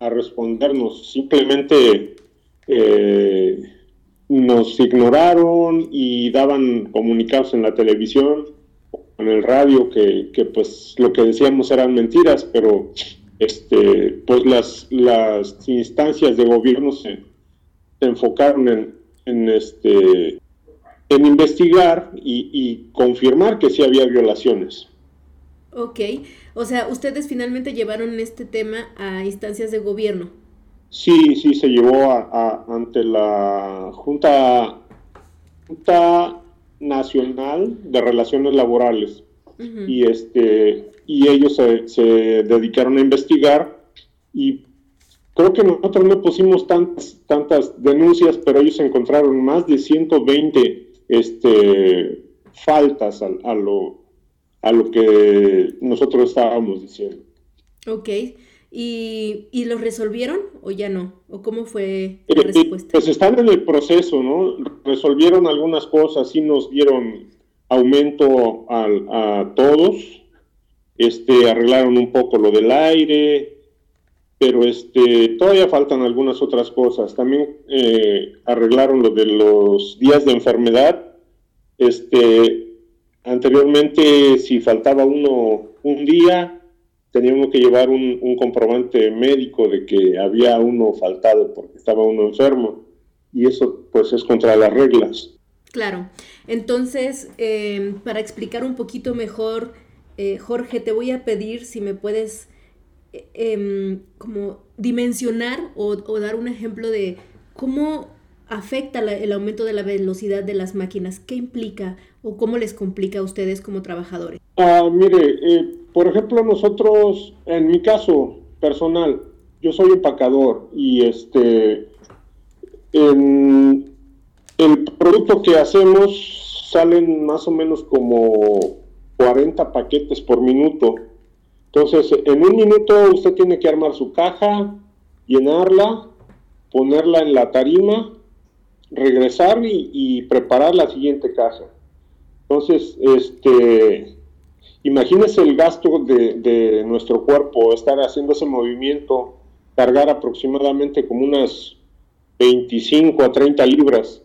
a respondernos. Simplemente eh, nos ignoraron y daban comunicados en la televisión, en el radio, que, que, pues lo que decíamos eran mentiras, pero este, pues las, las instancias de gobierno se, enfocaron en, en, este, en investigar y, y, confirmar que sí había violaciones. Ok, o sea, ustedes finalmente llevaron este tema a instancias de gobierno. Sí, sí, se llevó a, a, ante la Junta, Junta Nacional de Relaciones Laborales uh -huh. y este y ellos se, se, dedicaron a investigar y creo que nosotros no pusimos tantas, tantas denuncias, pero ellos encontraron más de 120 este, faltas a, a lo, a lo que nosotros estábamos diciendo. Ok. ¿Y, ¿Y lo resolvieron o ya no? ¿O cómo fue la respuesta? Pues están en el proceso, ¿no? Resolvieron algunas cosas, sí nos dieron aumento a, a todos, este, arreglaron un poco lo del aire, pero este, todavía faltan algunas otras cosas. También eh, arreglaron lo de los días de enfermedad. Este, anteriormente, si faltaba uno un día, teníamos que llevar un, comprobante médico de que había uno faltado porque estaba uno enfermo y eso pues es contra las reglas. Claro, entonces eh, para explicar un poquito mejor, eh, Jorge, te voy a pedir si me puedes eh, como dimensionar o, dar un ejemplo de cómo afecta el aumento de la velocidad de las máquinas, qué implica o cómo les complica a ustedes como trabajadores. Ah, mire, por ejemplo, nosotros, en mi caso personal, yo soy empacador y este, en el producto que hacemos salen más o menos como 40 paquetes por minuto. Entonces, en un minuto usted tiene que armar su caja, llenarla, ponerla en la tarima, regresar y, y preparar la siguiente caja. Entonces, este, imagínese el gasto de, nuestro cuerpo, estar haciendo ese movimiento, cargar aproximadamente como unas 25 a 30 libras.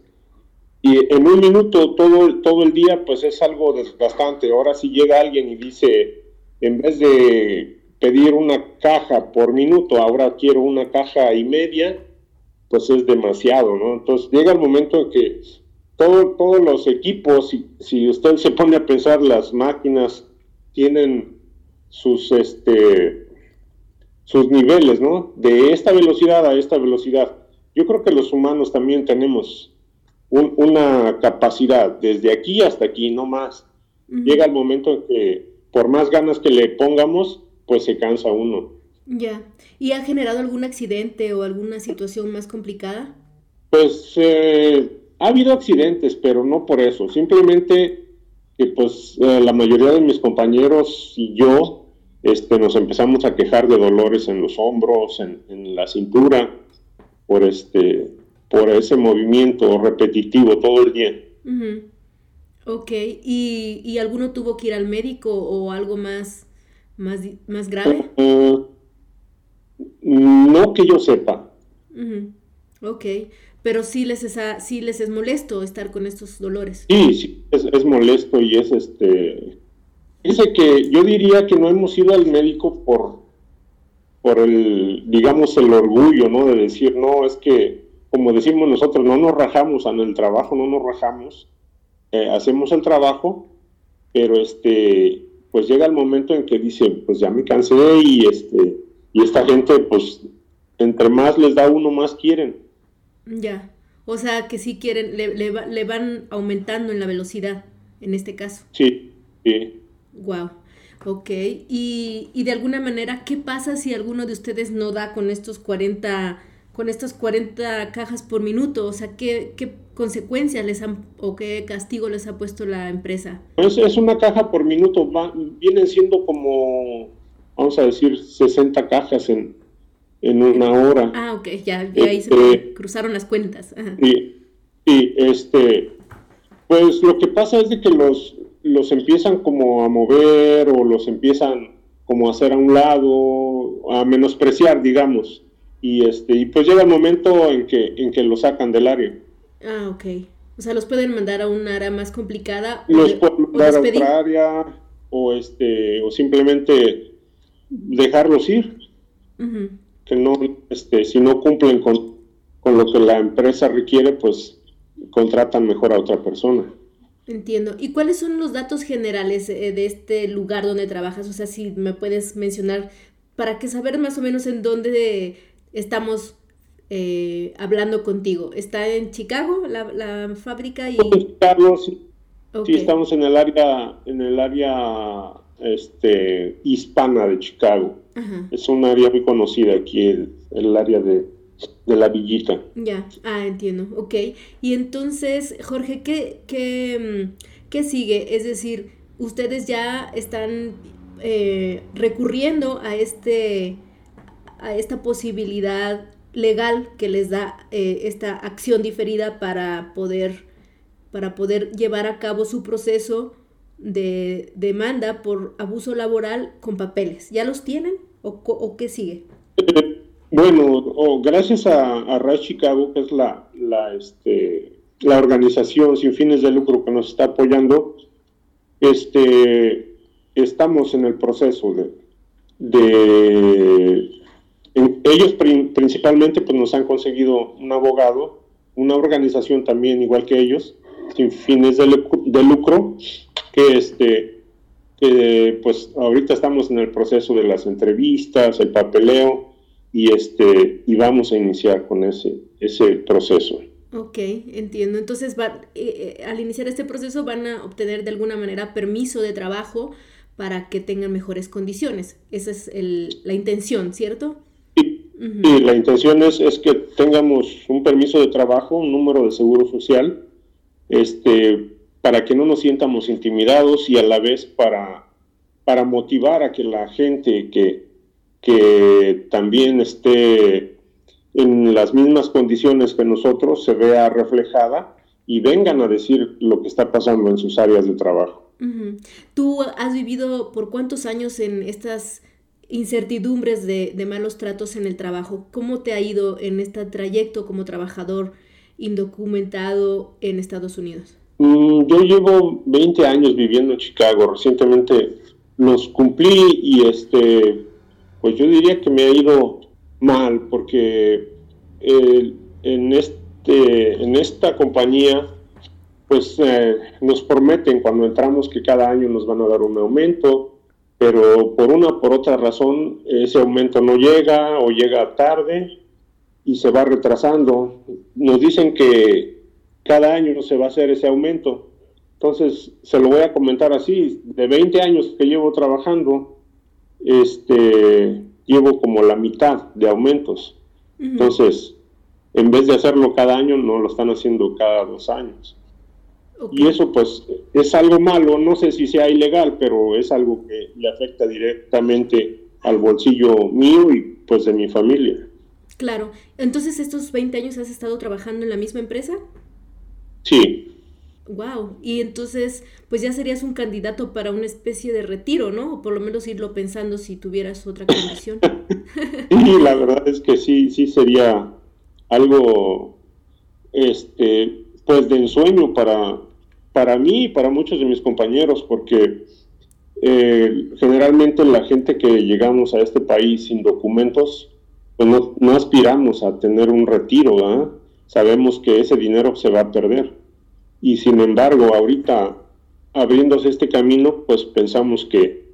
Y en un minuto todo, todo el día, pues es algo desgastante. Ahora si llega alguien y dice, en vez de pedir una caja por minuto, ahora quiero una caja y media, pues es demasiado, ¿no? Entonces llega el momento en que todo, todos los equipos, si, si usted se pone a pensar, las máquinas tienen sus, este, sus niveles, ¿no? De esta velocidad a esta velocidad. Yo creo que los humanos también tenemos un, una capacidad, desde aquí hasta aquí, no más. Uh -huh. Llega el momento en que, por más ganas que le pongamos, pues se cansa uno. Ya. ¿Y ha generado algún accidente o alguna situación más complicada? Pues eh, ha habido accidentes, pero no por eso. Simplemente que pues eh, la mayoría de mis compañeros y yo este, nos empezamos a quejar de dolores en los hombros, en, en la cintura, por este por ese movimiento repetitivo todo el día. Ok, ¿Y, ¿Y, alguno tuvo que ir al médico o algo más, más, más grave? Eh, no que yo sepa. Ok, pero sí les, es, sí les es molesto estar con estos dolores. Sí, sí, es, es molesto y es este... Dice que yo diría que no hemos ido al médico por, por el, digamos, el orgullo, ¿no? De decir, no, es que, como decimos nosotros, no nos rajamos en el trabajo, no nos rajamos, eh, hacemos el trabajo, pero este, pues llega el momento en que dice, pues ya me cansé y este, y esta gente, pues, entre más les da uno, más quieren. Ya, o sea que sí quieren, le, le, van aumentando en la velocidad, en este caso. Sí, sí. Wow. Ok, y, y, de alguna manera, ¿qué pasa si alguno de ustedes no da con estos 40, con estas 40 cajas por minuto? O sea, ¿qué, qué consecuencias les han, o qué castigo les ha puesto la empresa? Pues es una caja por minuto, vienen siendo como, vamos a decir, 60 cajas en, en una hora. Ah, ok, ya, ahí se este, cruzaron las cuentas. Y, y este, pues lo que pasa es de que los, los empiezan como a mover o los empiezan como a hacer a un lado, a menospreciar, digamos. Y este, y pues llega el momento en que, en que lo sacan del área. Ah, ok. O sea, los pueden mandar a un área más complicada. Los pueden mandar a otra área o este, o simplemente dejarlos ir. Que no, este, si no cumplen con, con lo que la empresa requiere, pues contratan mejor a otra persona. Entiendo. ¿Y cuáles son los datos generales eh, de este lugar donde trabajas? O sea, si me puedes mencionar para que saber más o menos en dónde estamos eh, hablando contigo. ¿Está en Chicago la, fábrica? Y... Chicago, sí. sí. estamos en el área, en el área este, hispana de Chicago. Es un área muy conocida aquí, el, el área de de la villita. Ya, ah, entiendo, ok. Y entonces, Jorge, ¿qué, qué, mm, qué sigue? Es decir, ustedes ya están eh, recurriendo a, este, a esta posibilidad legal que les da eh, esta acción diferida para poder, para poder llevar a cabo su proceso de demanda por abuso laboral con papeles. ¿Ya los tienen o, qué sigue? Bueno, gracias a, a Chicago, que es la, la, este, la organización sin fines de lucro que nos está apoyando, este, estamos en el proceso de, de ellos principalmente pues nos han conseguido un abogado, una organización también igual que ellos, sin fines de, de lucro, que este que pues ahorita estamos en el proceso de las entrevistas, el papeleo, y este y vamos a iniciar con ese ese proceso. Ok, entiendo. Entonces, va, eh, eh, al iniciar este proceso van a obtener de alguna manera permiso de trabajo para que tengan mejores condiciones. Esa es el, la intención, ¿cierto? Sí, la intención es, es, que tengamos un permiso de trabajo, un número de seguro social, este, para que no nos sientamos intimidados y a la vez para, para motivar a que la gente que, que también esté en las mismas condiciones que nosotros, se vea reflejada y vengan a decir lo que está pasando en sus áreas de trabajo. ¿Tú has vivido por cuántos años en estas incertidumbres de, malos tratos en el trabajo? ¿Cómo te ha ido en este trayecto como trabajador indocumentado en Estados Unidos? Mm, yo llevo 20 años viviendo en Chicago. Recientemente los cumplí y este pues yo diría que me ha ido mal porque en, este, en esta compañía pues eh, nos prometen cuando entramos que cada año nos van a dar un aumento, pero por una por otra razón ese aumento no llega o llega tarde y se va retrasando. Nos dicen que cada año se va a hacer ese aumento. Entonces, se lo voy a comentar así, de 20 años que llevo trabajando, este, llevo como la mitad de aumentos. Entonces, en vez de hacerlo cada año, no lo están haciendo cada dos años. Y eso pues es algo malo, no sé si sea ilegal, pero es algo que le afecta directamente al bolsillo mío y pues de mi familia. Claro. Entonces, ¿estos 20 años has estado trabajando en la misma empresa? Sí. Wow. Y entonces, pues ya serías un candidato para una especie de retiro, ¿no? O por lo menos irlo pensando si tuvieras otra condición. <laughs> sí, la verdad es que sí, sí sería algo, este, pues de ensueño para, para mí y para muchos de mis compañeros, porque eh, generalmente la gente que llegamos a este país sin documentos, pues no, no aspiramos a tener un retiro, Sabemos que ese dinero se va a perder. Y sin embargo, ahorita abriéndose este camino, pues pensamos que,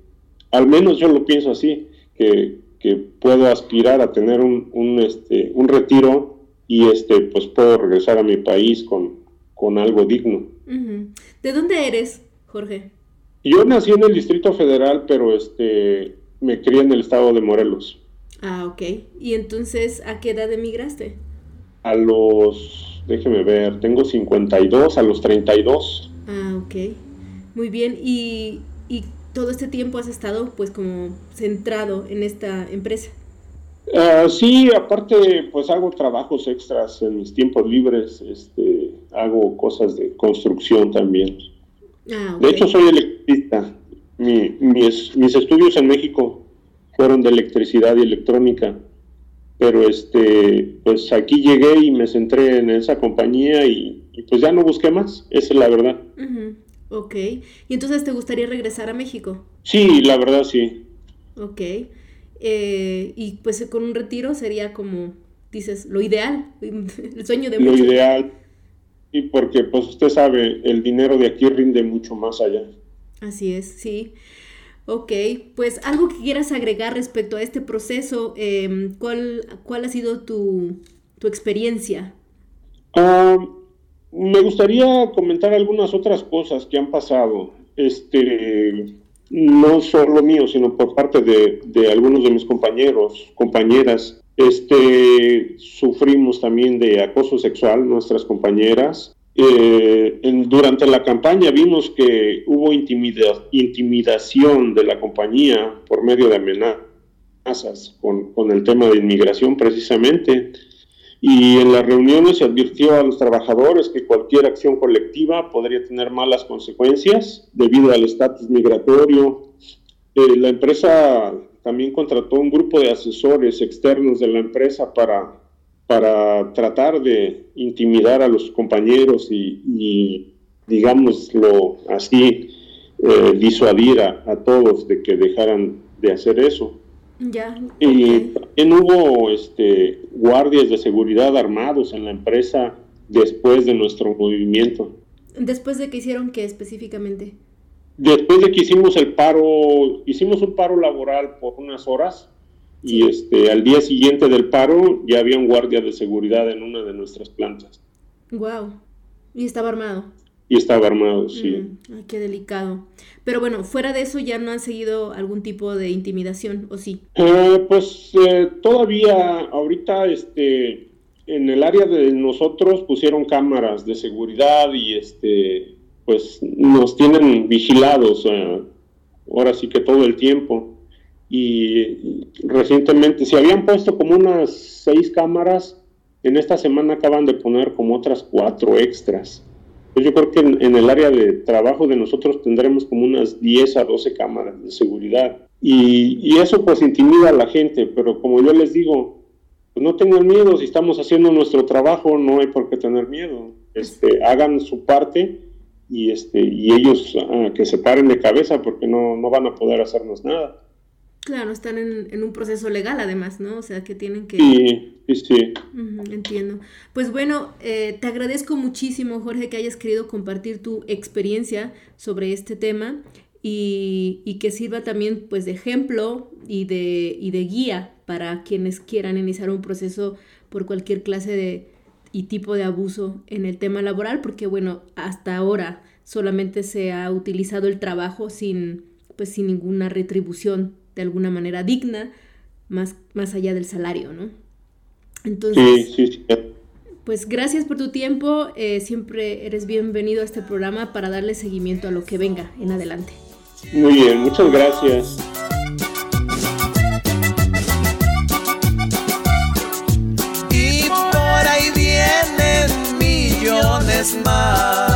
al menos yo lo pienso así, que, que puedo aspirar a tener un, un, este, un retiro y este, pues puedo regresar a mi país con, con algo digno. ¿De dónde eres, Jorge? Yo nací en el Distrito Federal, pero este, me crié en el estado de Morelos. Ah, ok. ¿Y entonces a qué edad emigraste? A los, déjeme ver, tengo 52, a los 32. Ah, ok. Muy bien. ¿Y, y todo este tiempo has estado pues como centrado en esta empresa? Uh, sí, aparte pues hago trabajos extras en mis tiempos libres, este, hago cosas de construcción también. Ah, de hecho soy electricista. mis, mis estudios en México fueron de electricidad y electrónica, pero este, pues aquí llegué y me centré en esa compañía y, pues ya no busqué más, esa es la verdad. Ok, ¿y entonces te gustaría regresar a México? Sí, la verdad sí. Ok. Eh, y pues con un retiro sería como, dices, lo ideal, <laughs> el sueño de. Lo ideal, y porque pues usted sabe, el dinero de aquí rinde mucho más allá. Así es, sí. Ok, pues algo que quieras agregar respecto a este proceso, em, ¿cuál, ¿cuál ha sido tu, experiencia? Ah, me gustaría comentar algunas otras cosas que han pasado. Este, no solo mío, sino por parte de, algunos de mis compañeros, compañeras. Este, sufrimos también de acoso sexual, nuestras compañeras. Eh, durante la campaña vimos que hubo intimidación de la compañía por medio de amenazas con, con el tema de inmigración precisamente y en las reuniones se advirtió a los trabajadores que cualquier acción colectiva podría tener malas consecuencias debido al estatus migratorio. Eh, la empresa también contrató un grupo de asesores externos de la empresa para, para tratar de intimidar a los compañeros y, digámoslo así, eh, disuadir a, a todos de que dejaran de hacer eso. Ya. Y también hubo este, guardias de seguridad armados en la empresa después de nuestro movimiento. ¿Después de que hicieron qué específicamente? Después de que hicimos el paro, hicimos un paro laboral por unas horas y este, al día siguiente del paro ya había un guardia de seguridad en una de nuestras plantas. Wow. ¿Y estaba armado? y estaba armado, sí. Mm, ay, qué delicado. Pero bueno, fuera de eso ya no han seguido algún tipo de intimidación, ¿o sí? Eh, pues eh, todavía ahorita este en el área de nosotros pusieron cámaras de seguridad y este pues nos tienen vigilados eh, ahora sí que todo el tiempo y recientemente se habían puesto como unas seis cámaras en esta semana acaban de poner como otras cuatro extras pues yo creo que en, el área de trabajo de nosotros tendremos como unas 10 a 12 cámaras de seguridad. Y, eso pues intimida a la gente, pero como yo les digo, pues no tengan miedo, si estamos haciendo nuestro trabajo no hay por qué tener miedo. Este, hagan su parte y, este, y ellos ah, que se paren de cabeza porque no, no van a poder hacernos nada. Claro, están en, un proceso legal además, ¿no? O sea, que tienen que... Sí, sí, sí. entiendo. Pues bueno, eh, te agradezco muchísimo, Jorge, que hayas querido compartir tu experiencia sobre este tema y, que sirva también pues de ejemplo y de, y de guía para quienes quieran iniciar un proceso por cualquier clase de y tipo de abuso en el tema laboral, porque bueno, hasta ahora solamente se ha utilizado el trabajo sin pues sin ninguna retribución de alguna manera digna, más, más allá del salario, ¿no? Entonces, sí, sí, sí. pues gracias por tu tiempo, eh, siempre eres bienvenido a este programa para darle seguimiento a lo que venga en adelante. Muy bien, muchas gracias. Y por ahí vienen millones más.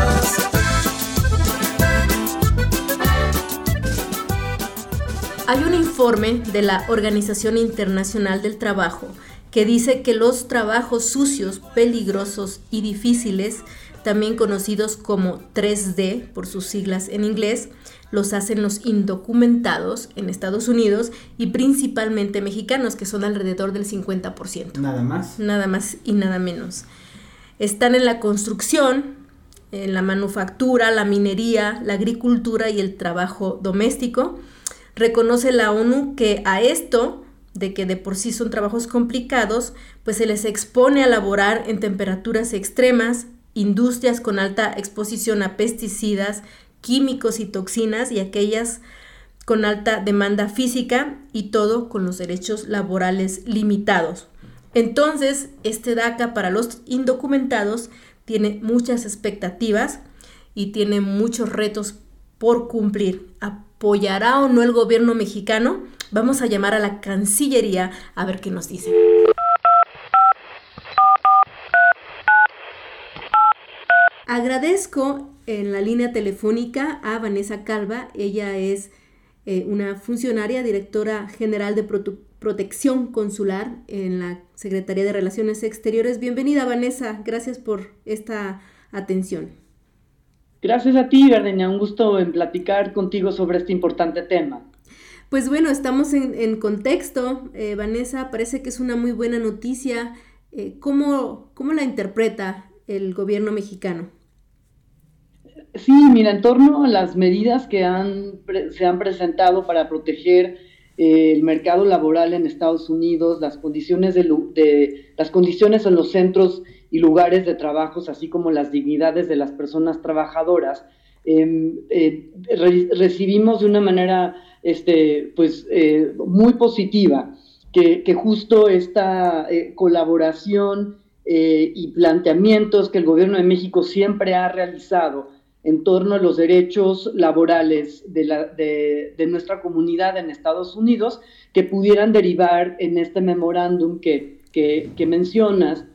Hay un informe de la Organización Internacional del Trabajo que dice que los trabajos sucios, peligrosos y difíciles, también conocidos como 3D por sus siglas en inglés, los hacen los indocumentados en Estados Unidos y principalmente mexicanos, que son alrededor del 50%. Nada más. Nada más y nada menos. Están en la construcción, en la manufactura, la minería, la agricultura y el trabajo doméstico. Reconoce la ONU que a esto, de que de por sí son trabajos complicados, pues se les expone a laborar en temperaturas extremas, industrias con alta exposición a pesticidas, químicos y toxinas y aquellas con alta demanda física y todo con los derechos laborales limitados. Entonces, este DACA para los indocumentados tiene muchas expectativas y tiene muchos retos por cumplir. ¿Apoyará o no el gobierno mexicano? Vamos a llamar a la Cancillería a ver qué nos dicen. Agradezco en la línea telefónica a Vanessa Calva. Ella es eh, una funcionaria, directora general de protección consular en la Secretaría de Relaciones Exteriores. Bienvenida, Vanessa. Gracias por esta atención. Gracias a ti, Gardenia. Un gusto en platicar contigo sobre este importante tema. Pues bueno, estamos en, contexto. Eh, Vanessa, parece que es una muy buena noticia. Eh, ¿cómo, ¿Cómo la interpreta el gobierno mexicano? Sí, mira, en torno a las medidas que han, se han presentado para proteger eh, el mercado laboral en Estados Unidos, las condiciones, de, las condiciones en los centros y lugares de trabajo, así como las dignidades de las personas trabajadoras, em, eh, recibimos de una manera este, pues, eh, muy positiva que, que justo esta colaboración y planteamientos que el gobierno de México siempre ha realizado en torno a los derechos laborales de, nuestra comunidad en Estados Unidos que pudieran derivar en este memorándum que, mencionas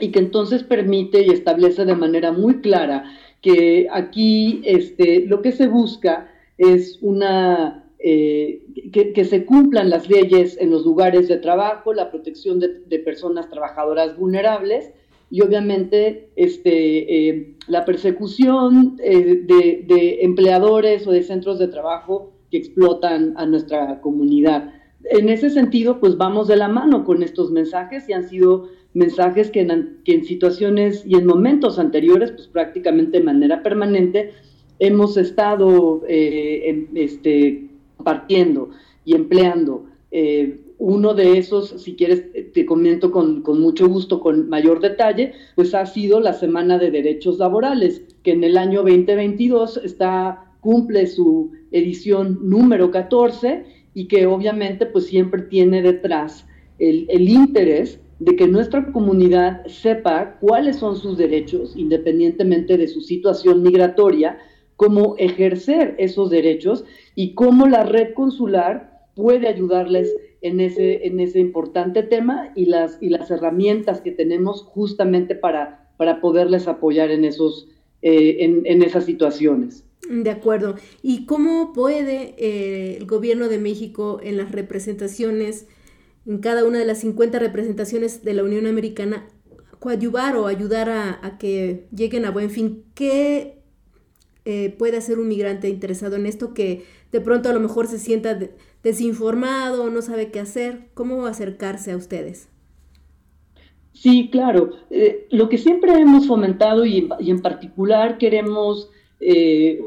y que entonces permite y establece de manera muy clara que aquí este, lo que se busca es una eh, que, se cumplan las leyes en los lugares de trabajo, la protección de personas trabajadoras vulnerables y obviamente este, eh, la persecución eh, de, empleadores o de centros de trabajo que explotan a nuestra comunidad. En ese sentido, pues vamos de la mano con estos mensajes y han sido mensajes que en, que en situaciones y en momentos anteriores, pues prácticamente de manera permanente, hemos estado eh, este, compartiendo y empleando. Uno de esos, si quieres, te comento con, mucho gusto, con mayor detalle, pues ha sido la Semana de Derechos Laborales, que en el año 2022 está, cumple su edición número 14 y que obviamente pues siempre tiene detrás el, el interés de que nuestra comunidad sepa cuáles son sus derechos, independientemente de su situación migratoria, cómo ejercer esos derechos y cómo la red consular puede ayudarles en ese, en ese importante tema y las, y las herramientas que tenemos justamente para, para poderles apoyar en, esos, eh, en, esas situaciones. De acuerdo. ¿Y cómo puede eh, el gobierno de México en las representaciones, en cada una de las 50 representaciones de la Unión Americana, coadyuvar o ayudar a, que lleguen a buen fin? ¿Qué eh, puede hacer un migrante interesado en esto que de pronto a lo mejor se sienta desinformado, no sabe qué hacer, ¿cómo acercarse a ustedes? Sí, claro. Eh, lo que siempre hemos fomentado y, en particular queremos eh,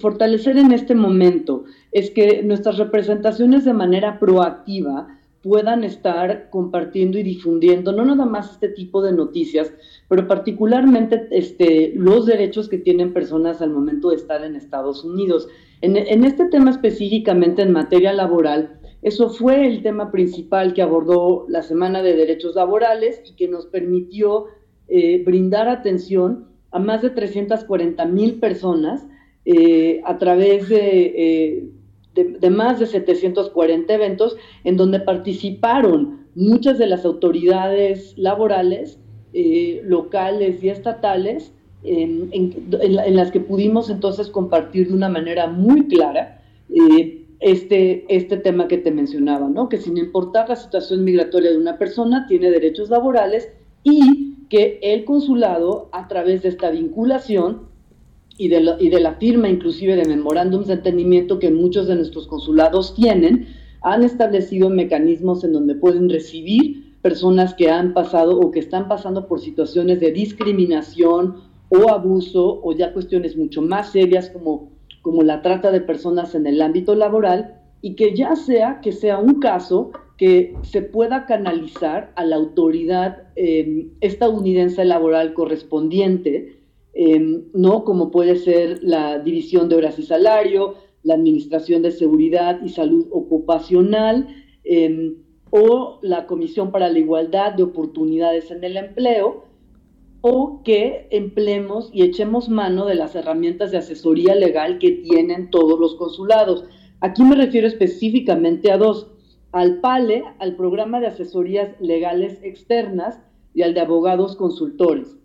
fortalecer en este momento es que nuestras representaciones de manera proactiva puedan estar compartiendo y difundiendo no nada más este tipo de noticias, pero particularmente este, los derechos que tienen personas al momento de estar en Estados Unidos. En, este tema específicamente en materia laboral, eso fue el tema principal que abordó la Semana de Derechos Laborales y que nos permitió eh, brindar atención a más de 340 mil personas eh, a través eh, de, más de 740 eventos en donde participaron muchas de las autoridades laborales eh, locales y estatales en, las que pudimos entonces compartir de una manera muy clara eh, este, este tema que te mencionaba, ¿no? que sin importar la situación migratoria de una persona, tiene derechos laborales y que el consulado, a través de esta vinculación y de, y de la firma inclusive de memorándums de entendimiento que muchos de nuestros consulados tienen, han establecido mecanismos en donde pueden recibir personas que han pasado o que están pasando por situaciones de discriminación o abuso o ya cuestiones mucho más serias como, como la trata de personas en el ámbito laboral y que ya sea que sea un caso que se pueda canalizar a la autoridad em, estadounidense laboral correspondiente, em, ¿no? Como puede ser la División de Horas y Salario, la Administración de Seguridad y Salud Ocupacional, em, o la Comisión para la Igualdad de Oportunidades en el Empleo, o que empleemos y echemos mano de las herramientas de asesoría legal que tienen todos los consulados. Aquí me refiero específicamente a dos, al PALE, al programa de asesorías legales externas y al de abogados consultores.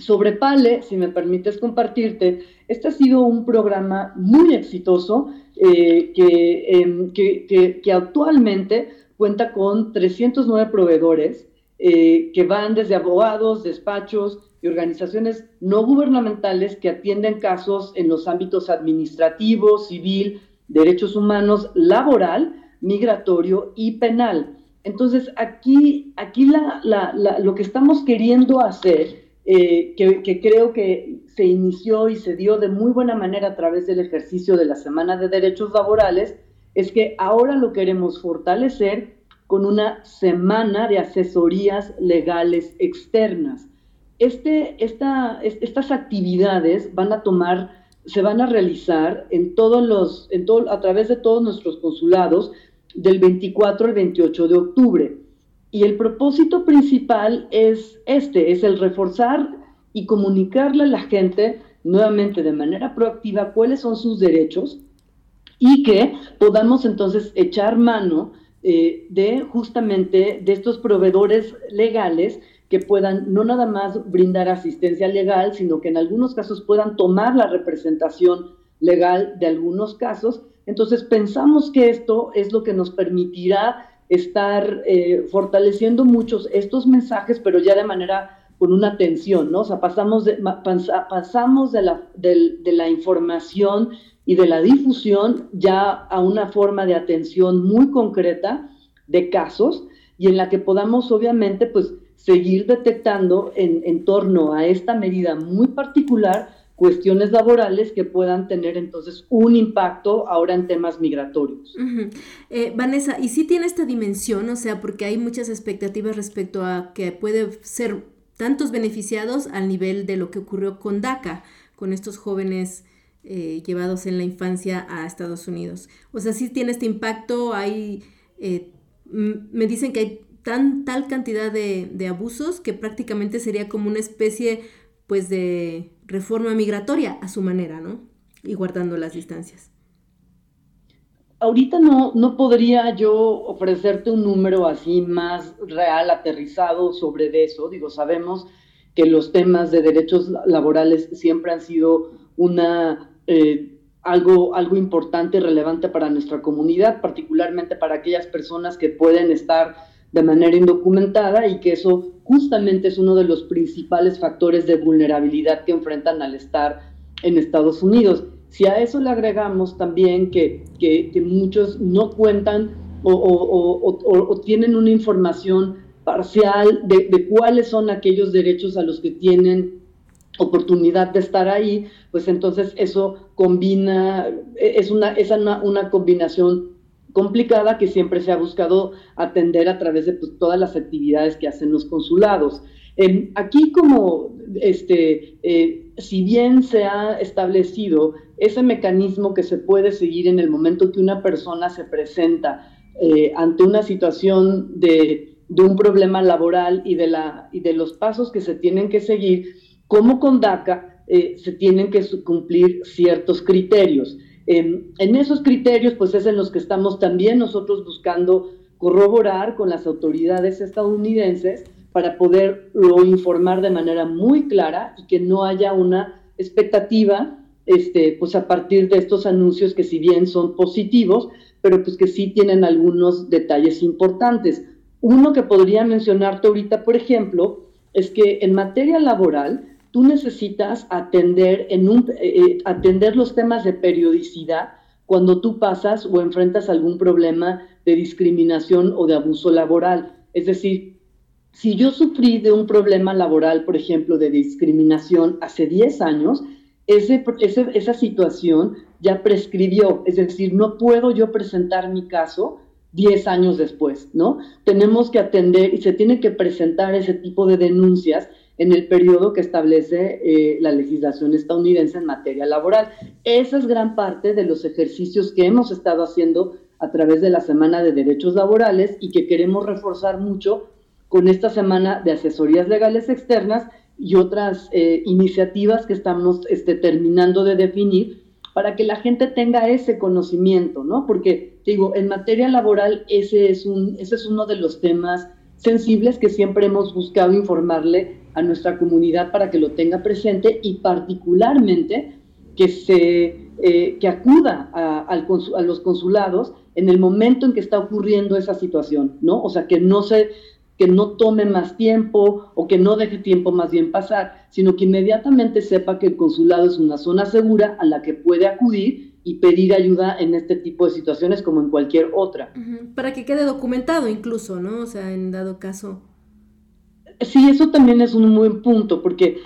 Sobre PALE, si me permites compartirte, este ha sido un programa muy exitoso eh, em, que, que actualmente cuenta con 309 proveedores eh, que van desde abogados, despachos y organizaciones no gubernamentales que atienden casos en los ámbitos administrativo, civil, derechos humanos, laboral, migratorio y penal. Entonces, aquí, aquí lo que estamos queriendo hacer, eh, que, que, creo que se inició y se dio de muy buena manera a través del ejercicio de la Semana de Derechos Laborales, es que ahora lo queremos fortalecer con una semana de asesorías legales externas. Este, esta, estas actividades van a tomar, se van a realizar en todos los, en todo, a través de todos nuestros consulados del 24 al 28 de octubre. Y el propósito principal es este, es el reforzar y comunicarle a la gente nuevamente de manera proactiva cuáles son sus derechos y que podamos entonces echar mano eh, de justamente de estos proveedores legales que puedan no nada más brindar asistencia legal, sino que en algunos casos puedan tomar la representación legal de algunos casos. Entonces pensamos que esto es lo que nos permitirá estar eh, fortaleciendo muchos estos mensajes, pero ya de manera con una atención, ¿no? O sea, pasamos de, pasamos de la, de la información y de la difusión ya a una forma de atención muy concreta de casos y en la que podamos obviamente pues seguir detectando en, torno a esta medida muy particular cuestiones laborales que puedan tener entonces un impacto ahora en temas migratorios. Eh, Vanessa, y sí tiene esta dimensión, o sea, porque hay muchas expectativas respecto a que puede ser tantos beneficiados al nivel de lo que ocurrió con DACA, con estos jóvenes eh, llevados en la infancia a Estados Unidos. O sea, sí tiene este impacto, hay, eh, me dicen que hay tan, tal cantidad de, abusos que prácticamente sería como una especie pues de reforma migratoria a su manera, ¿no? Y guardando las distancias. Ahorita no, no podría yo ofrecerte un número así más real, aterrizado sobre eso. Digo, sabemos que los temas de derechos laborales siempre han sido una eh, algo, algo importante y relevante para nuestra comunidad, particularmente para aquellas personas que pueden estar de manera indocumentada y que eso justamente es uno de los principales factores de vulnerabilidad que enfrentan al estar en Estados Unidos. Si a eso le agregamos también que, muchos no cuentan o, tienen una información parcial de, de, cuáles son aquellos derechos a los que tienen oportunidad de estar ahí, pues entonces eso combina, es una, es una, combinación complicada que siempre se ha buscado atender a través de pues, todas las actividades que hacen los consulados. aquí como, este, eh, si bien se ha establecido ese mecanismo que se puede seguir en el momento que una persona se presenta eh, ante una situación de, un problema laboral y de, y de los pasos que se tienen que seguir, como con DACA eh, se tienen que cumplir ciertos criterios. En esos criterios, pues es en los que estamos también nosotros buscando corroborar con las autoridades estadounidenses para poderlo informar de manera muy clara y que no haya una expectativa, este, pues a partir de estos anuncios que si bien son positivos, pero pues que sí tienen algunos detalles importantes. Uno que podría mencionarte ahorita, por ejemplo, es que en materia laboral tú necesitas atender, en un, eh, eh, atender los temas de periodicidad cuando tú pasas o enfrentas algún problema de discriminación o de abuso laboral. Es decir, si yo sufrí de un problema laboral, por ejemplo, de discriminación hace 10 años, ese, esa situación ya prescribió, es decir, no puedo yo presentar mi caso 10 años después, ¿no? Tenemos que atender y se tiene que presentar ese tipo de denuncias en el periodo que establece eh, la legislación estadounidense en materia laboral. Esa es gran parte de los ejercicios que hemos estado haciendo a través de la Semana de Derechos Laborales y que queremos reforzar mucho con esta Semana de Asesorías Legales Externas y otras eh, iniciativas que estamos este, terminando de definir para que la gente tenga ese conocimiento, ¿no? Porque, digo, en materia laboral ese es, un, ese es uno de los temas sensibles que siempre hemos buscado informarle a nuestra comunidad para que lo tenga presente y particularmente que se eh, que acuda a, a, los consulados en el momento en que está ocurriendo esa situación, ¿no? O sea, que no se que no tome más tiempo o que no deje tiempo más bien pasar, sino que inmediatamente sepa que el consulado es una zona segura a la que puede acudir y pedir ayuda en este tipo de situaciones como en cualquier otra. Para que quede documentado incluso, ¿no? O sea, en dado caso. Sí, eso también es un buen punto, porque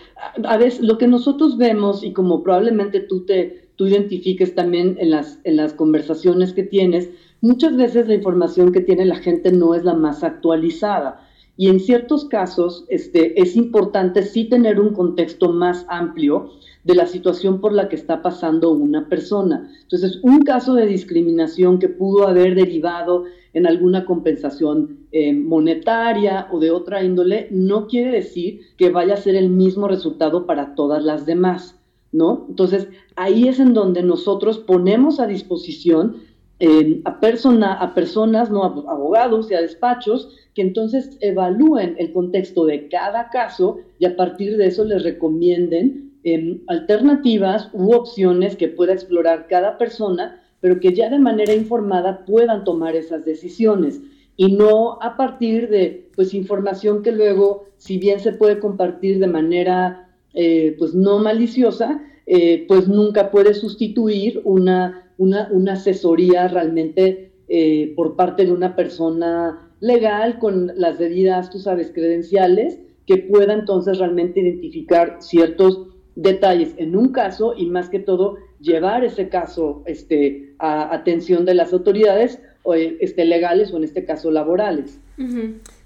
a veces lo que nosotros vemos y como probablemente tú te tú identifiques también en las, en las conversaciones que tienes, muchas veces la información que tiene la gente no es la más actualizada. Y en ciertos casos este, es importante sí tener un contexto más amplio de la situación por la que está pasando una persona. Entonces, un caso de discriminación que pudo haber derivado en alguna compensación eh, monetaria o de otra índole, no quiere decir que vaya a ser el mismo resultado para todas las demás, ¿no? Entonces, ahí es en donde nosotros ponemos a disposición eh, a, persona, a personas, ¿no? a abogados y a despachos, que entonces evalúen el contexto de cada caso y a partir de eso les recomienden em, alternativas u opciones que pueda explorar cada persona, pero que ya de manera informada puedan tomar esas decisiones. Y no a partir de pues información que luego, si bien se puede compartir de manera eh, pues no maliciosa, eh, pues nunca puede sustituir una, una, una asesoría realmente eh, por parte de una persona legal con las debidas, tú sabes, credenciales, que pueda entonces realmente identificar ciertos detalles. En un caso y más que todo llevar ese caso este, a atención de las autoridades o, este, legales o en este caso laborales.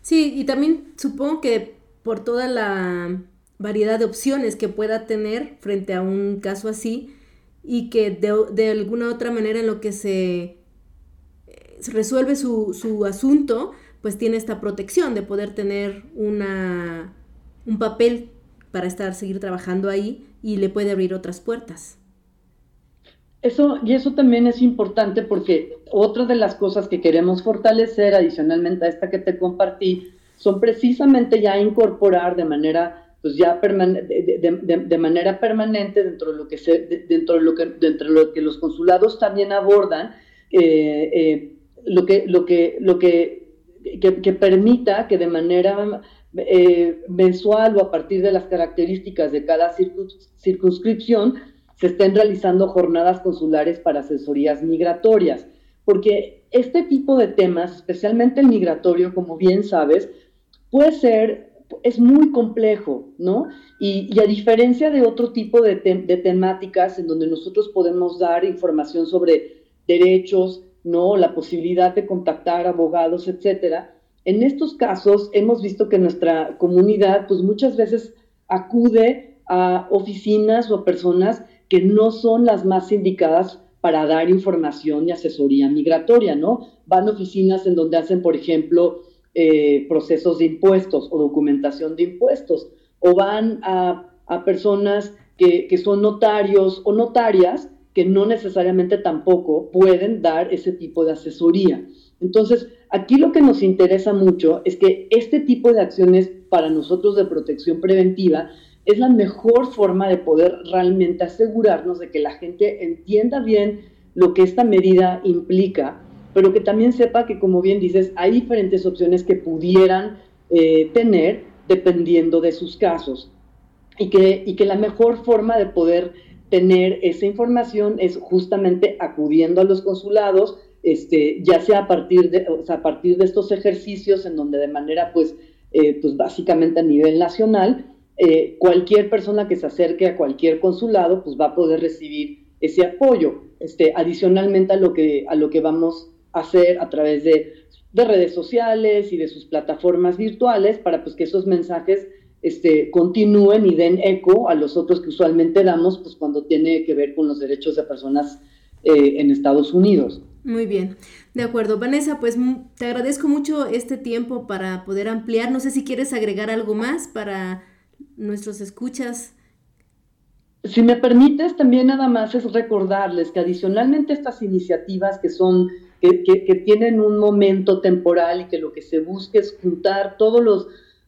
Sí, y también supongo que por toda la variedad de opciones que pueda tener frente a un caso así y que de, de alguna otra manera en lo que se resuelve su, su asunto, pues tiene esta protección de poder tener una, un papel para estar, seguir trabajando ahí y le puede abrir otras puertas. Eso, y eso también es importante porque otra de las cosas que queremos fortalecer adicionalmente a esta que te compartí son precisamente ya incorporar de manera pues ya de, manera permanente dentro de lo que se, dentro de lo que dentro de lo que los consulados también abordan eh, eh, lo que, lo que, lo que, que, permita que de manera eh, mensual o a partir de las características de cada circunscripción se estén realizando jornadas consulares para asesorías migratorias. Porque este tipo de temas, especialmente el migratorio, como bien sabes, puede ser, es muy complejo, ¿no? Y, y a diferencia de otro tipo de, de temáticas en donde nosotros podemos dar información sobre derechos, ¿no? La posibilidad de contactar abogados, etcétera. En estos casos hemos visto que nuestra comunidad, pues muchas veces acude a oficinas o a personas que no son las más indicadas para dar información y asesoría migratoria, ¿no? Van a oficinas en donde hacen, por ejemplo, eh, procesos de impuestos o documentación de impuestos, o van a, personas que, que son notarios o notarias que no necesariamente tampoco pueden dar ese tipo de asesoría. Entonces, aquí lo que nos interesa mucho es que este tipo de acciones para nosotros de protección preventiva, es la mejor forma de poder realmente asegurarnos de que la gente entienda bien lo que esta medida implica, pero que también sepa que, como bien dices, hay diferentes opciones que pudieran eh, tener dependiendo de sus casos. Y que, y que la mejor forma de poder tener esa información es justamente acudiendo a los consulados, este, ya sea a partir de, a partir de estos ejercicios en donde de manera, pues, eh, pues básicamente a nivel nacional, eh, cualquier persona que se acerque a cualquier consulado, pues va a poder recibir ese apoyo. Este, adicionalmente a lo que, a lo que vamos a hacer a través de, de redes sociales y de sus plataformas virtuales para pues, que esos mensajes este, continúen y den eco a los otros que usualmente damos pues, cuando tiene que ver con los derechos de personas eh, en Estados Unidos. Muy bien, de acuerdo. Vanessa, pues te agradezco mucho este tiempo para poder ampliar. No sé si quieres agregar algo más para nuestros escuchas. Si me permites, también nada más es recordarles que adicionalmente estas iniciativas que son, que, que, tienen un momento temporal y que lo que se busca es juntar todos los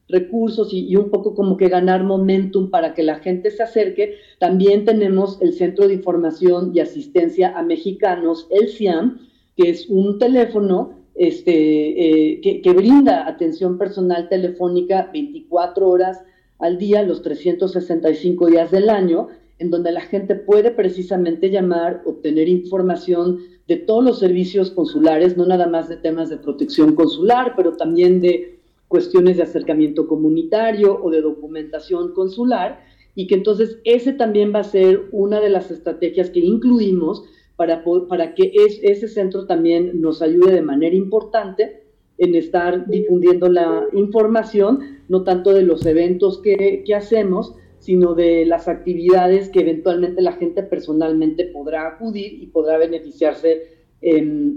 recursos y, un poco como que ganar momentum para que la gente se acerque, también tenemos el Centro de Información y Asistencia a Mexicanos, el CIAM, que es un teléfono este, eh, que, que, brinda atención personal telefónica 24 horas al día, los 365 días del año, en donde la gente puede precisamente llamar, obtener información de todos los servicios consulares, no nada más de temas de protección consular, pero también de cuestiones de acercamiento comunitario o de documentación consular, y que entonces ese también va a ser una de las estrategias que incluimos para, para que es, ese centro también nos ayude de manera importante en estar difundiendo la información, no tanto de los eventos que, que hacemos, sino de las actividades que eventualmente la gente personalmente podrá acudir y podrá beneficiarse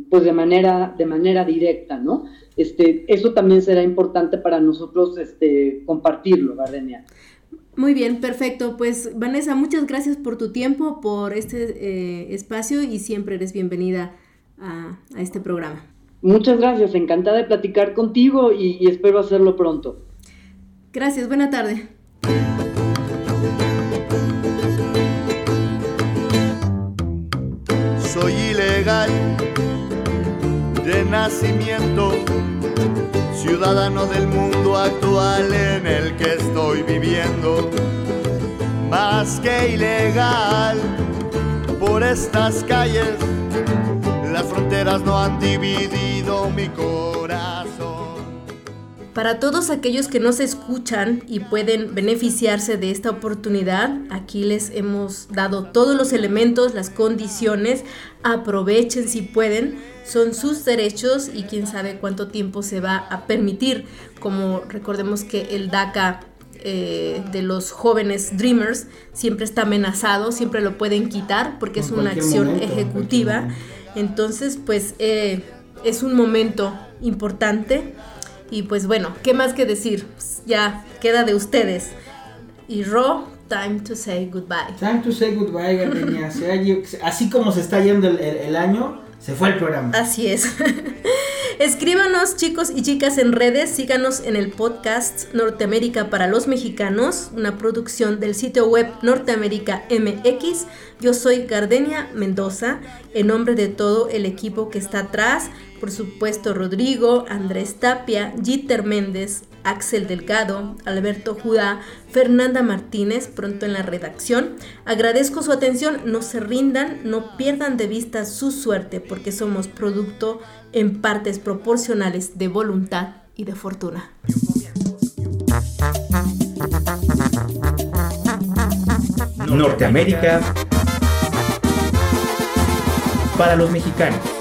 pues de manera, de manera directa, ¿no? Este, eso también será importante para nosotros este, compartirlo, Gardenia. Muy bien, perfecto. Pues Vanessa, muchas gracias por tu tiempo, por este eh, espacio y siempre eres bienvenida a, a, este programa. Muchas gracias, encantada de platicar contigo y, y espero hacerlo pronto. Gracias, buena tarde. Soy ilegal de nacimiento, ciudadano del mundo actual en el que estoy viviendo. Más que ilegal por estas calles, las fronteras no han dividido mi corazón. Para todos aquellos que no se escuchan y pueden beneficiarse de esta oportunidad, aquí les hemos dado todos los elementos, las condiciones, aprovechen si pueden, son sus derechos y quién sabe cuánto tiempo se va a permitir, como recordemos que el DACA eh, de los jóvenes Dreamers siempre está amenazado, siempre lo pueden quitar porque es una acción momento, ejecutiva, entonces pues eh, es un momento importante y pues bueno, ¿qué más que decir? Pues ya queda de ustedes. Y Ro, time to say goodbye. Time to say goodbye, Gardenia. Así como se está yendo el, el, el año, se fue el programa. Así es. <laughs> Escríbanos chicos y chicas en redes, síganos en el podcast Norteamérica para los Mexicanos, una producción del sitio web Norteamérica MX. Yo soy Gardenia Mendoza, en nombre de todo el equipo que está atrás, por supuesto Rodrigo, Andrés Tapia, Jitter Méndez, Axel Delgado, Alberto Judá, Fernanda Martínez, pronto en la redacción. Agradezco su atención, no se rindan, no pierdan de vista su suerte, porque somos producto en partes proporcionales de voluntad y de fortuna. Norteamérica para los mexicanos.